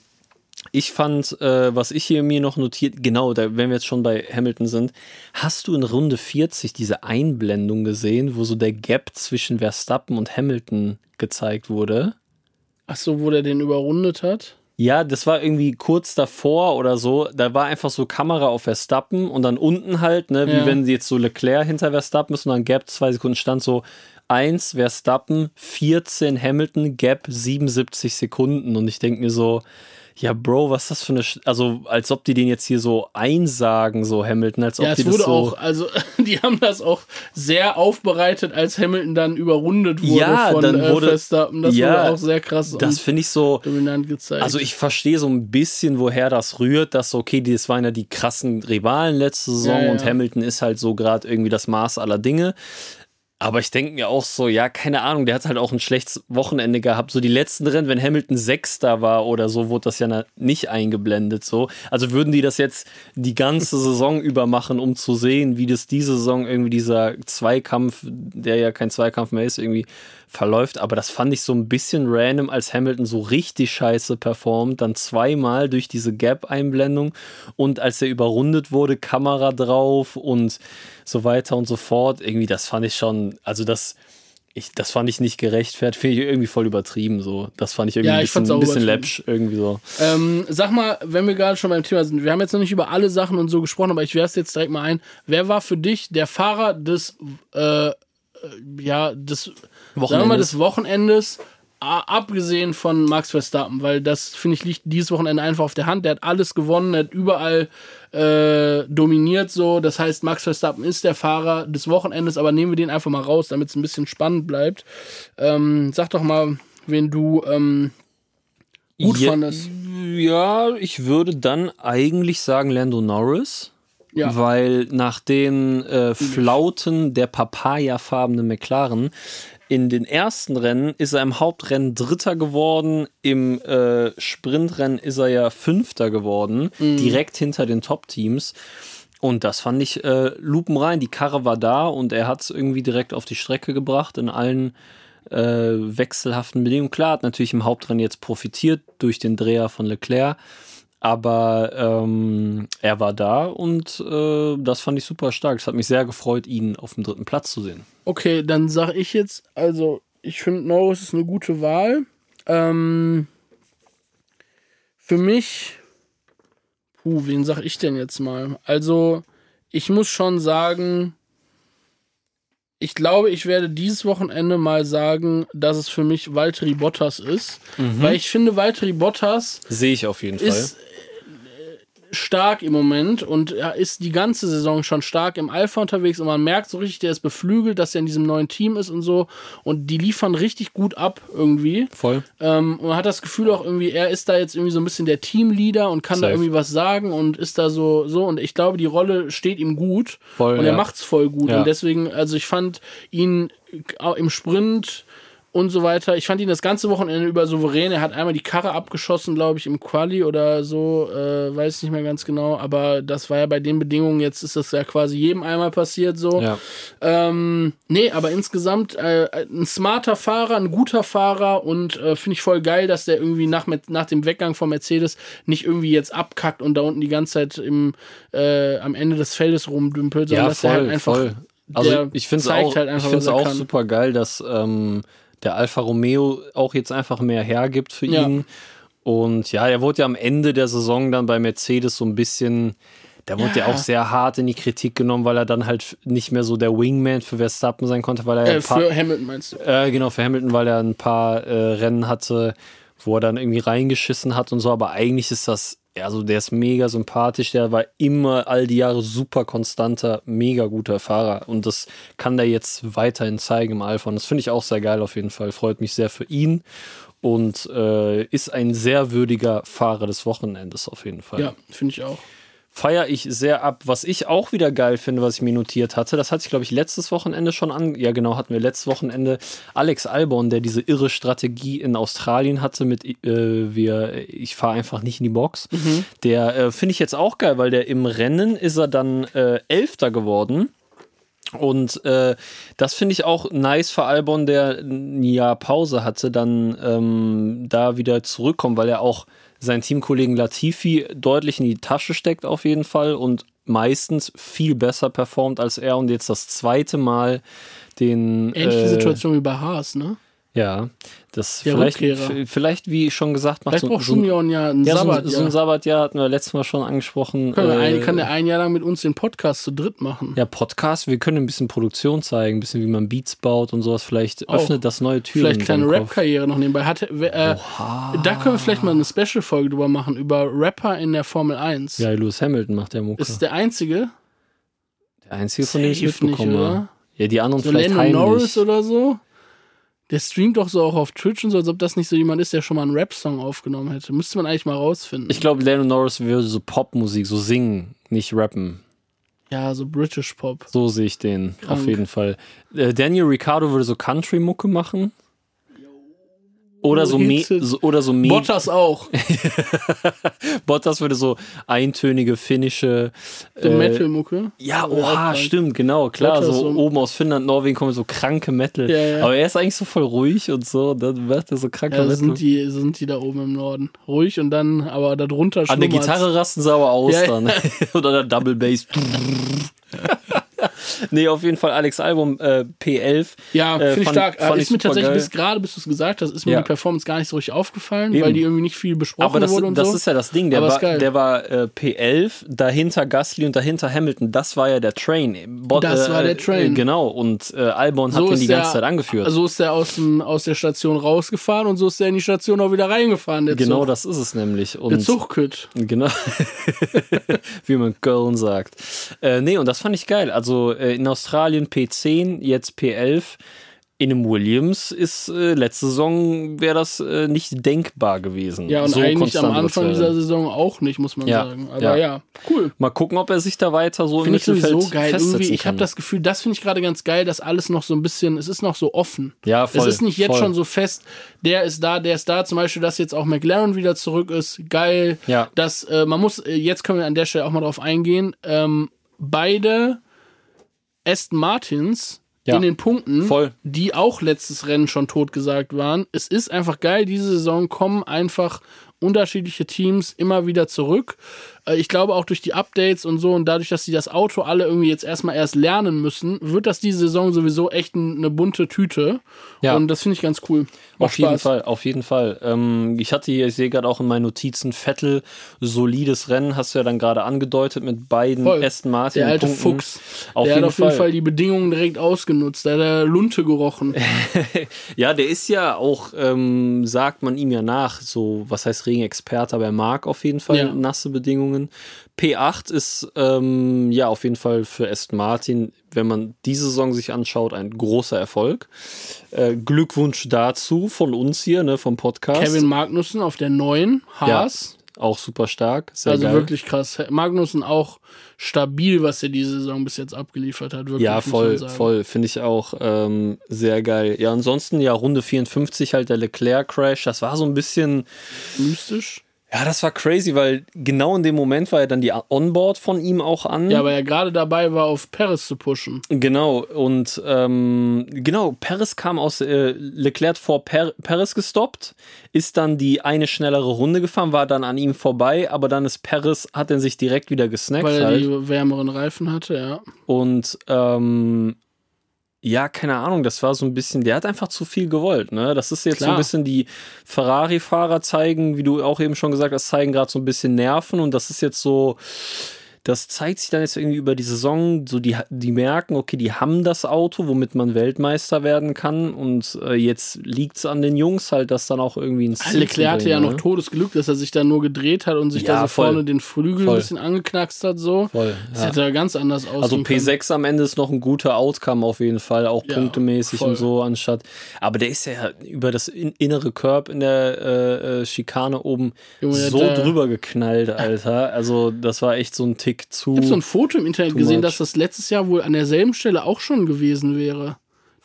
ich fand, äh, was ich hier mir noch notiert, genau, da, wenn wir jetzt schon bei Hamilton sind, hast du in Runde 40 diese Einblendung gesehen, wo so der Gap zwischen Verstappen und Hamilton gezeigt wurde? Ach so, wo der den überrundet hat? Ja, das war irgendwie kurz davor oder so. Da war einfach so Kamera auf Verstappen und dann unten halt, ne, wie Ja. wenn sie jetzt so Leclerc hinter Verstappen ist und dann Gap zwei Sekunden stand so 1 Verstappen, 14 Hamilton, Gap 77 Sekunden. Und ich denke mir so, ja, Bro, was ist das für eine, Sch also als ob die den jetzt hier so einsagen, so Hamilton, als ob Ja, die das so. auch, also die haben das auch sehr aufbereitet, als Hamilton dann überrundet wurde Ja, von dann äh, wurde- Verstappen. Das ja, wurde auch sehr krass das finde ich so. dominant gezeigt. Also ich verstehe so ein bisschen, woher das rührt, dass so, okay, das waren ja die krassen Rivalen letzte Saison Ja, ja. und Hamilton ist halt so gerade irgendwie das Maß aller Dinge. Aber ich denke mir auch so, ja, keine Ahnung, der hat halt auch ein schlechtes Wochenende gehabt. So die letzten Rennen, wenn Hamilton Sechster war oder so, wurde das ja nicht eingeblendet. So. Also würden die das jetzt die ganze Saison über machen, um zu sehen, wie das diese Saison irgendwie dieser Zweikampf, der ja kein Zweikampf mehr ist, irgendwie verläuft. Aber das fand ich so ein bisschen random, als Hamilton so richtig scheiße performt, dann zweimal durch diese Gap-Einblendung und als er überrundet wurde, Kamera drauf und so weiter und so fort. Irgendwie, das fand ich schon, also das ich, das fand ich nicht gerechtfertigt, finde ich irgendwie voll übertrieben so. Das fand ich irgendwie Ja, ein bisschen, ein bisschen läppsch irgendwie so. Ähm, sag mal, wenn wir gerade schon beim Thema sind, wir haben jetzt noch nicht über alle Sachen und so gesprochen, aber ich werfe jetzt direkt mal ein. Wer war für dich der Fahrer des, äh, äh, ja, des, sagen wir mal, des Wochenendes, abgesehen von Max Verstappen, weil das, finde ich, liegt dieses Wochenende einfach auf der Hand. Der hat alles gewonnen, der hat überall äh, dominiert so. Das heißt, Max Verstappen ist der Fahrer des Wochenendes, aber nehmen wir den einfach mal raus, damit es ein bisschen spannend bleibt. Ähm, sag doch mal, wen du ähm, gut ja, fandest. Ja, ich würde dann eigentlich sagen Lando Norris. Ja. Weil nach den äh, Flauten der papayafarbenen McLaren in den ersten Rennen ist er im Hauptrennen Dritter geworden, im äh, Sprintrennen ist er ja Fünfter geworden, direkt hinter den Top-Teams. Und das fand ich äh, lupenrein. Die Karre war da und er hat es irgendwie direkt auf die Strecke gebracht in allen äh, wechselhaften Bedingungen. Klar, hat natürlich im Hauptrennen jetzt profitiert durch den Dreher von Leclerc, aber ähm, er war da und äh, das fand ich super stark. Es hat mich sehr gefreut, ihn auf dem dritten Platz zu sehen. Okay, dann sag ich jetzt, also ich finde Norris ist eine gute Wahl. Ähm, für mich, puh, wen sag ich denn jetzt mal? Also ich muss schon sagen, ich glaube, ich werde dieses Wochenende mal sagen, dass es für mich Valtteri Bottas ist, weil ich finde, Valtteri Bottas Sehe ich auf jeden ist äh, stark im Moment und er ist die ganze Saison schon stark im Alpha unterwegs und man merkt so richtig, der ist beflügelt, dass er in diesem neuen Team ist und so und die liefern richtig gut ab irgendwie. Voll. Ähm, und man hat das Gefühl auch irgendwie, er ist da jetzt irgendwie so ein bisschen der Teamleader und kann da Safe. irgendwie was sagen und ist da so, so und ich glaube, die Rolle steht ihm gut Voll, und er ja. macht's voll gut Ja. und deswegen, also ich fand ihn auch im Sprint und so weiter. Ich fand ihn das ganze Wochenende über souverän. Er hat einmal die Karre abgeschossen, glaube ich, im Quali oder so, äh, weiß nicht mehr ganz genau. Aber das war ja bei den Bedingungen, jetzt ist das ja quasi jedem einmal passiert so. Ja. Ähm, nee, aber insgesamt äh, ein smarter Fahrer, ein guter Fahrer und äh, finde ich voll geil, dass der irgendwie nach, nach dem Weggang von Mercedes nicht irgendwie jetzt abkackt und da unten die ganze Zeit im, äh, am Ende des Feldes rumdümpelt, sondern Ja, dass er voll, halt einfach. voll. Also ich finde es auch, halt ich einfach, find's was er auch kann. super geil, dass ähm, der Alfa Romeo auch jetzt einfach mehr hergibt für Ja. ihn. Und ja, er wurde ja am Ende der Saison dann bei Mercedes so ein bisschen, da wurde ja Ja. auch sehr hart in die Kritik genommen, weil er dann halt nicht mehr so der Wingman für Verstappen sein konnte, weil er Äh, paar, für Hamilton meinst du? äh, genau, für Hamilton, weil er ein paar äh, Rennen hatte, wo er dann irgendwie reingeschissen hat und so, aber eigentlich ist das, also der ist mega sympathisch, der war immer all die Jahre super konstanter, mega guter Fahrer. Und das kann der jetzt weiterhin zeigen im Alpha. Und das finde ich auch sehr geil auf jeden Fall, freut mich sehr für ihn. Und äh, ist ein sehr würdiger Fahrer des Wochenendes auf jeden Fall. Ja, finde ich auch. Feiere ich sehr ab. Was ich auch wieder geil finde, was ich mir notiert hatte, das hatte ich, glaube ich, letztes Wochenende schon an. Ja, genau, hatten wir letztes Wochenende Alex Albon, der diese irre Strategie in Australien hatte mit äh, wir, ich fahre einfach nicht in die Box. Der äh, finde ich jetzt auch geil, weil der im Rennen ist er dann äh, Elfter geworden. Und äh, das finde ich auch nice für Albon, der ein Jahr Pause hatte, dann ähm, da wieder zurückkommt, weil er auch seinen Teamkollegen Latifi deutlich in die Tasche steckt auf jeden Fall und meistens viel besser performt als er und jetzt das zweite Mal den Ähnliche äh, Situation wie bei Haas, ne? Ja, das Der vielleicht, Rückkehrer. vielleicht wie schon gesagt macht Vielleicht so, braucht so, ein- Schumion ja einen ja, so, Sabbat. ein- so ein Sabbatjahr hatten wir letztes Mal schon angesprochen. Können wir ein, äh, kann der ein Jahr lang mit uns den Podcast zu dritt machen? Ja, Podcast, wir können ein bisschen Produktion zeigen, ein bisschen wie man Beats baut und sowas. Vielleicht Auch. öffnet das neue Türen. Vielleicht in kleine. Rap-Karriere noch nebenbei. Hat, äh, da können wir vielleicht mal eine Special-Folge drüber machen, über Rapper in der Formel 1. Ja, Lewis Hamilton macht der Mucke. Ist der einzige? der einzige, von dem ich Safe mitbekommen nicht? Ja, die anderen So vielleicht Lennon heimlich. Norris oder so? Der streamt doch so auch auf Twitch und so, als ob das nicht so jemand ist, der schon mal einen Rap-Song aufgenommen hätte. Müsste man eigentlich mal rausfinden. Ich glaube, Lennon Norris würde so Popmusik, so singen, nicht rappen. ja, so British Pop. So sehe ich den Krank. auf jeden Fall. Äh, Daniel Ricciardo würde so Country-Mucke machen. Oder so, me so, oder so me Bottas auch. Bottas würde so eintönige finnische äh, Metal-Mucke. Ja, Ja, oha, krank. stimmt, genau, klar. Bottas So oben aus Finnland, Norwegen kommen so kranke Metal. Ja, ja. Aber er ist eigentlich so voll ruhig und so. Dann macht er so kranke Ja, Metal. sind die, sind die da oben im Norden. Ruhig und dann, aber darunter An der. Gitarre rasten sie aber aus Ja, dann. Oder der Double Bass. nee, auf jeden Fall Alex Album äh, P11. Ja, äh, finde ich stark. fand Äh, ich ist mir tatsächlich supergeil. bis gerade, bis du es gesagt hast, ist mir Ja. die Performance gar nicht so richtig aufgefallen, Eben. weil die irgendwie nicht viel besprochen Aber das, wurde und das so. ist ja das Ding. Der Aber ist war, geil. der war äh, P11, dahinter Gasly und dahinter Hamilton. Das war ja der Train. Bot, Das war der Train. Äh, genau. Und äh, Albon hat den die ganze Zeit angeführt. So ist der aus, dem, aus der Station rausgefahren und so ist der in die Station auch wieder reingefahren. Der genau Zug. das ist es nämlich. Und Der Zugkütt. Genau. Wie man Köln sagt. Äh, nee, und das fand ich geil. Also äh, in Australien P10, jetzt P11. In einem Williams ist äh, letzte Saison wäre das äh, nicht denkbar gewesen. Ja, und So eigentlich am Anfang dieser. Saison auch nicht, muss man Ja, sagen. Aber ja. ja, cool. Mal gucken, ob er sich da weiter so im Finde ich Mittelfeld sowieso geil. Irgendwie, ich kann. habe das Gefühl, das finde ich gerade ganz geil, dass alles noch so ein bisschen, es ist noch so offen. Ja, voll, Es ist nicht jetzt voll. schon so fest, der ist da, der ist da. Zum Beispiel, dass jetzt auch McLaren wieder zurück ist. Geil. Ja. Das, äh, man muss, äh, jetzt können wir an der Stelle auch mal drauf eingehen. Ähm, beide Aston Martins Ja. in den Punkten, Voll. die auch letztes Rennen schon totgesagt waren. Es ist einfach geil, diese Saison kommen einfach unterschiedliche Teams immer wieder zurück. Äh, Ich glaube auch durch die Updates und so und dadurch, dass sie das Auto alle irgendwie jetzt erstmal erst lernen müssen, wird das diese Saison sowieso echt ein- eine bunte Tüte. Ja. Und das finde ich ganz cool. Macht Auf jeden Spaß. Fall, auf jeden Fall. Ähm, ich hatte hier, ich sehe gerade auch in meinen Notizen, Vettel, solides Rennen, hast du ja dann gerade angedeutet mit beiden Voll. Aston Martin. Der alte Punkten. Fuchs. Auf der jeden hat auf jeden Fall. Fall die Bedingungen direkt ausgenutzt. Der hat der Lunte gerochen. Ja, der ist ja auch, ähm, sagt man ihm ja nach, so, was heißt Regenexperte, aber er mag auf jeden Fall Ja. nasse Bedingungen. P8 ist ähm, ja auf jeden Fall für Aston Martin, wenn man diese Saison sich anschaut, ein großer Erfolg. Äh, Glückwunsch dazu von uns hier, ne, vom Podcast. Kevin Magnussen auf der neuen Haas. Auch super stark. Sehr Also geil. wirklich krass. Magnussen auch stabil, was er diese Saison bis jetzt abgeliefert hat. Wirklich, Ja, voll, voll. Finde ich auch ähm, sehr geil. Ja, ansonsten ja Runde 54 halt der Leclerc-Crash. Das war so ein bisschen, Mystisch. Ja, das war crazy, weil genau in dem Moment war ja dann die Onboard von ihm auch an. Ja, weil er gerade dabei war, auf Paris zu pushen. Genau, und ähm, genau, Paris kam aus, äh, Leclerc vor per Paris gestoppt, ist dann die eine schnellere Runde gefahren, war dann an ihm vorbei, aber dann ist Paris, hat er sich direkt wieder gesnackt Weil er halt. die wärmeren Reifen hatte, ja. Und ähm, ja, keine Ahnung, das war so ein bisschen, der hat einfach zu viel gewollt, ne? Das ist jetzt so ein Klar. bisschen die Ferrari-Fahrer zeigen, wie du auch eben schon gesagt hast, zeigen gerade so ein bisschen Nerven und das ist jetzt so, das zeigt sich dann jetzt irgendwie über die Saison, so die, die merken, okay, die haben das Auto, womit man Weltmeister werden kann und äh, jetzt liegt es an den Jungs halt, das dann auch irgendwie ins Ziel Leclerc hatte ja bringen, noch ne? Todesglück, dass er sich da nur gedreht hat und sich Ja, da so voll. vorne den Flügel Voll. ein bisschen angeknackst hat, so. Voll, Das ja. hätte ja ganz anders aussehen Also können. P6 am Ende ist noch ein guter Outcome auf jeden Fall, auch Ja, punktemäßig voll. und so anstatt. Aber der ist ja über das in, innere Curb in der äh, äh, Schikane oben Junge, so drüber geknallt, Alter. Also das war echt so ein Tick zu. Ich habe so ein Foto im Internet gesehen, much. dass das letztes Jahr wohl an derselben Stelle auch schon gewesen wäre.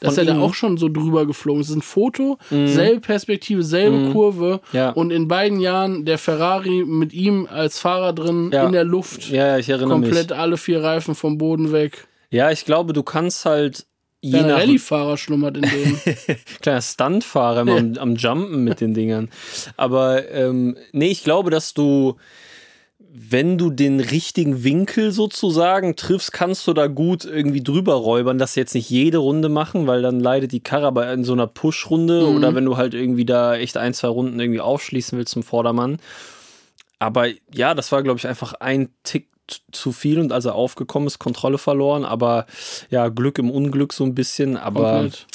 Dass Von er da ihm? auch schon so drüber geflogen ist. Es ist ein Foto, selbe Perspektive, selbe Kurve. Mhm. Ja. Und in beiden Jahren der Ferrari mit ihm als Fahrer drin Ja. in der Luft. ja, ich erinnere komplett mich. alle vier Reifen vom Boden weg. Ja, ich glaube, du kannst halt je nach Rallye-Fahrer schlummert in dem. kleiner Stuntfahrer am, am Jumpen mit den Dingern. Aber ähm, nee, ich glaube, dass du, wenn du den richtigen Winkel sozusagen triffst, kannst du da gut irgendwie drüber räubern. Das jetzt nicht jede Runde machen, weil dann leidet die Karre aber in so einer Push-Runde oder wenn du halt irgendwie da echt ein, zwei Runden irgendwie aufschließen willst zum Vordermann. Aber ja, das war, glaube ich, einfach ein Tick zu viel und als er aufgekommen ist, Kontrolle verloren. Aber ja, Glück im Unglück so ein bisschen. Aber Komplett.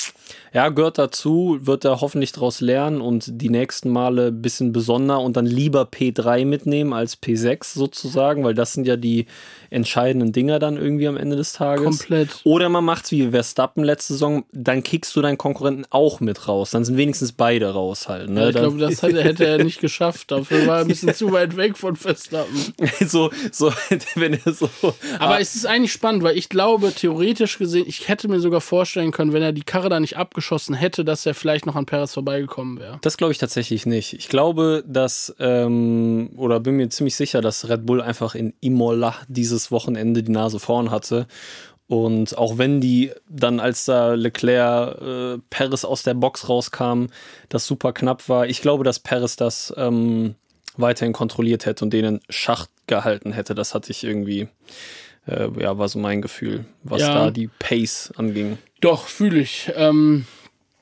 Ja, gehört dazu, wird er hoffentlich daraus lernen und die nächsten Male ein bisschen besonder und dann lieber P3 mitnehmen als P6 sozusagen, weil das sind ja die entscheidenden Dinger dann irgendwie am Ende des Tages. Komplett. Oder man macht's wie Verstappen letzte Saison, dann kickst du deinen Konkurrenten auch mit raus. Dann sind wenigstens beide raus halt. Ne? Ja, ich glaube, das hätte, hätte er nicht geschafft. Dafür war er ein bisschen zu weit weg von Verstappen. so, so, wenn er so. Aber es ist eigentlich spannend, weil ich glaube, theoretisch gesehen, ich hätte mir sogar vorstellen können, wenn er die Karre da nicht abgeschossen hätte, dass er vielleicht noch an Perez vorbeigekommen wäre. Das glaube ich tatsächlich nicht. Ich glaube, dass, ähm, oder bin mir ziemlich sicher, dass Red Bull einfach in Imola dieses Wochenende die Nase vorn hatte. Und auch wenn die dann, als da Leclerc äh, Perez aus der Box rauskam, das super knapp war, ich glaube, dass Perez das ähm, weiterhin kontrolliert hätte und denen Schacht gehalten hätte. Das hatte ich irgendwie Äh, ja, war so mein Gefühl, was Ja. da die Pace anging. Doch, fühle ich. Ähm,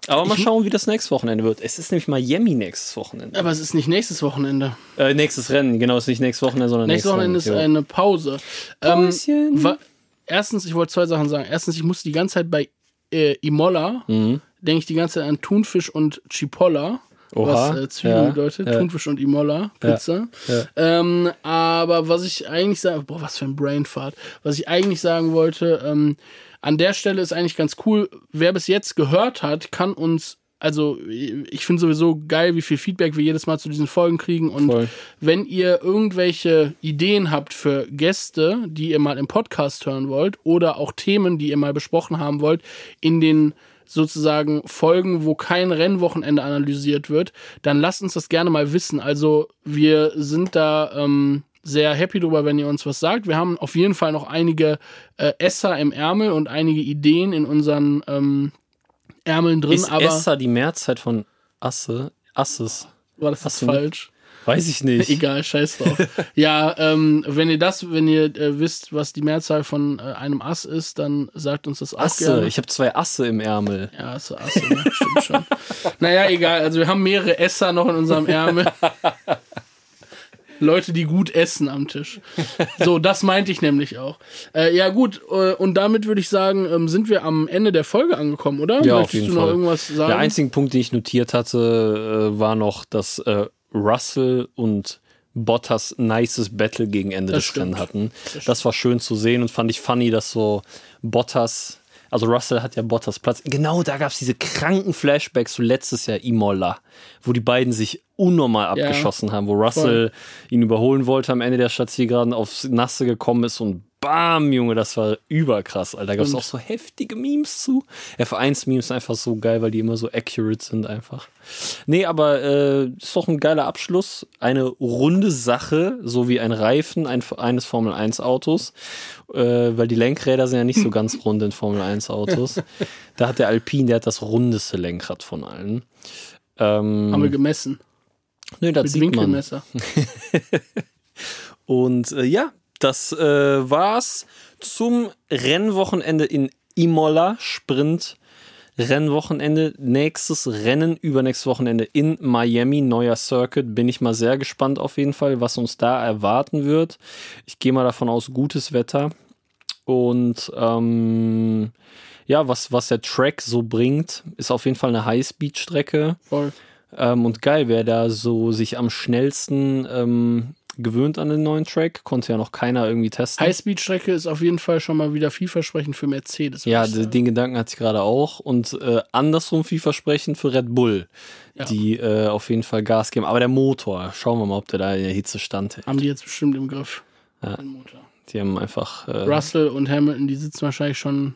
Aber mal schauen, wie das nächstes Wochenende wird. Es ist nämlich Miami nächstes Wochenende. aber es ist nicht nächstes Wochenende. Äh, nächstes Rennen, genau, es ist nicht nächstes Wochenende, sondern Nächstes Wochenende ist jo. eine Pause. Ähm, wa- erstens, ich wollte zwei Sachen sagen. Erstens, ich musste die ganze Zeit bei äh, Imola, Mhm. denke ich die ganze Zeit an Thunfisch und Chipolla. Oha, was äh, Zwiebeln ja, bedeutet, ja. Thunfisch und Imola, Pizza. ja. Ähm, aber was ich eigentlich sagen, boah, was für ein Brainfart. Was ich eigentlich sagen wollte, ähm, an der Stelle ist eigentlich ganz cool, wer bis jetzt gehört hat, kann uns, also ich finde sowieso geil, wie viel Feedback wir jedes Mal zu diesen Folgen kriegen und Voll. wenn ihr irgendwelche Ideen habt für Gäste, die ihr mal im Podcast hören wollt oder auch Themen, die ihr mal besprochen haben wollt, in den sozusagen Folgen, wo kein Rennwochenende analysiert wird, dann lasst uns das gerne mal wissen. Also wir sind da ähm, sehr happy drüber, wenn ihr uns was sagt. Wir haben auf jeden Fall noch einige äh, Esser im Ärmel und einige Ideen in unseren ähm, Ärmeln drin, Ist aber Esser die Mehrheit von Asse? Asses? war das nicht- falsch? Weiß ich nicht. Egal, scheiß drauf. ja, ähm, wenn ihr das, wenn ihr äh, wisst, was die Mehrzahl von äh, einem Ass ist, dann sagt uns das auch Asse, gerne. ich habe zwei Asse im Ärmel. ja, so Asse, ne? stimmt schon. Naja, egal, also wir haben mehrere Esser noch in unserem Ärmel. Leute, die gut essen am Tisch. So, das meinte ich nämlich auch. Äh, ja, gut, äh, und damit würde ich sagen, ähm, sind wir am Ende der Folge angekommen, oder? Ja, auf Möchtest jeden du noch Fall. irgendwas sagen? Der einzige Punkt, den ich notiert hatte, äh, war noch, dass äh, Russell und Bottas nices Battle gegen Ende Das des stimmt. Rennen hatten. Das, war schön zu sehen und fand ich funny, dass so Bottas, also Russell hat ja Bottas Platz. Genau da gab es diese kranken Flashbacks zu letztes Jahr Imola, wo die beiden sich unnormal Ja. abgeschossen haben, wo Russell ihn überholen wollte am Ende der Stadtzielgeraden, aufs Nasse gekommen ist und bam, Junge, das war überkrass, Alter. Da gab es auch so heftige Memes zu. F1-Memes sind einfach so geil, weil die immer so accurate sind einfach. Nee, aber äh, ist doch ein geiler Abschluss. Eine runde Sache, so wie ein Reifen ein, eines Formel-1-Autos, äh, weil die Lenkräder sind ja nicht so ganz rund in Formel-1-Autos. Da hat der Alpine, der hat das rundeste Lenkrad von allen. Ähm, haben wir gemessen. nee, das Mit sieht man. Winkelmesser. Und äh, ja, das äh, war's zum Rennwochenende in Imola, Sprint. Rennwochenende, nächstes Rennen, übernächstes Wochenende in Miami, neuer Circuit. Bin ich mal sehr gespannt auf jeden Fall, was uns da erwarten wird. Ich gehe mal davon aus, gutes Wetter. Und ähm, ja, was, was der Track so bringt, ist auf jeden Fall eine Highspeed-Strecke. Voll. Ähm, und geil, wer da so sich am schnellsten ähm, gewöhnt an den neuen Track, konnte ja noch keiner irgendwie testen. Highspeed-Strecke ist auf jeden Fall schon mal wieder vielversprechend für Mercedes. ja, würd ich d- sagen. den Gedanken hatte ich gerade auch. Und äh, andersrum vielversprechend für Red Bull, Ja. die äh, auf jeden Fall Gas geben. Aber der Motor, schauen wir mal, ob der da in der Hitze standhält. haben die jetzt bestimmt im Griff. Ja. Den Motor. Die haben einfach. Äh, Russell und Hamilton, die sitzen wahrscheinlich schon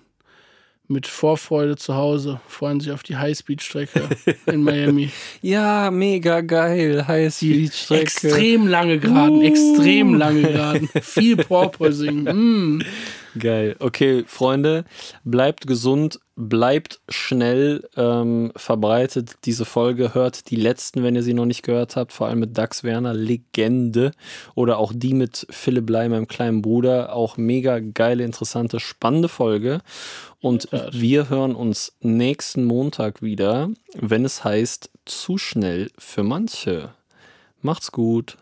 mit Vorfreude zu Hause, freuen sich auf die Highspeed-Strecke in Miami. ja, mega geil. Highspeed-Strecke. extrem lange Geraden, extrem lange Geraden. Viel Porpoising. Mm. Geil. Okay, Freunde, bleibt gesund, bleibt schnell, ähm, verbreitet diese Folge, hört die letzten, wenn ihr sie noch nicht gehört habt, vor allem mit Dax Werner, Legende. Oder auch die mit Philipp Blei, meinem kleinen Bruder, auch mega geile, interessante, spannende Folge. Und wir hören uns nächsten Montag wieder, wenn es heißt, zu schnell für manche. Macht's gut.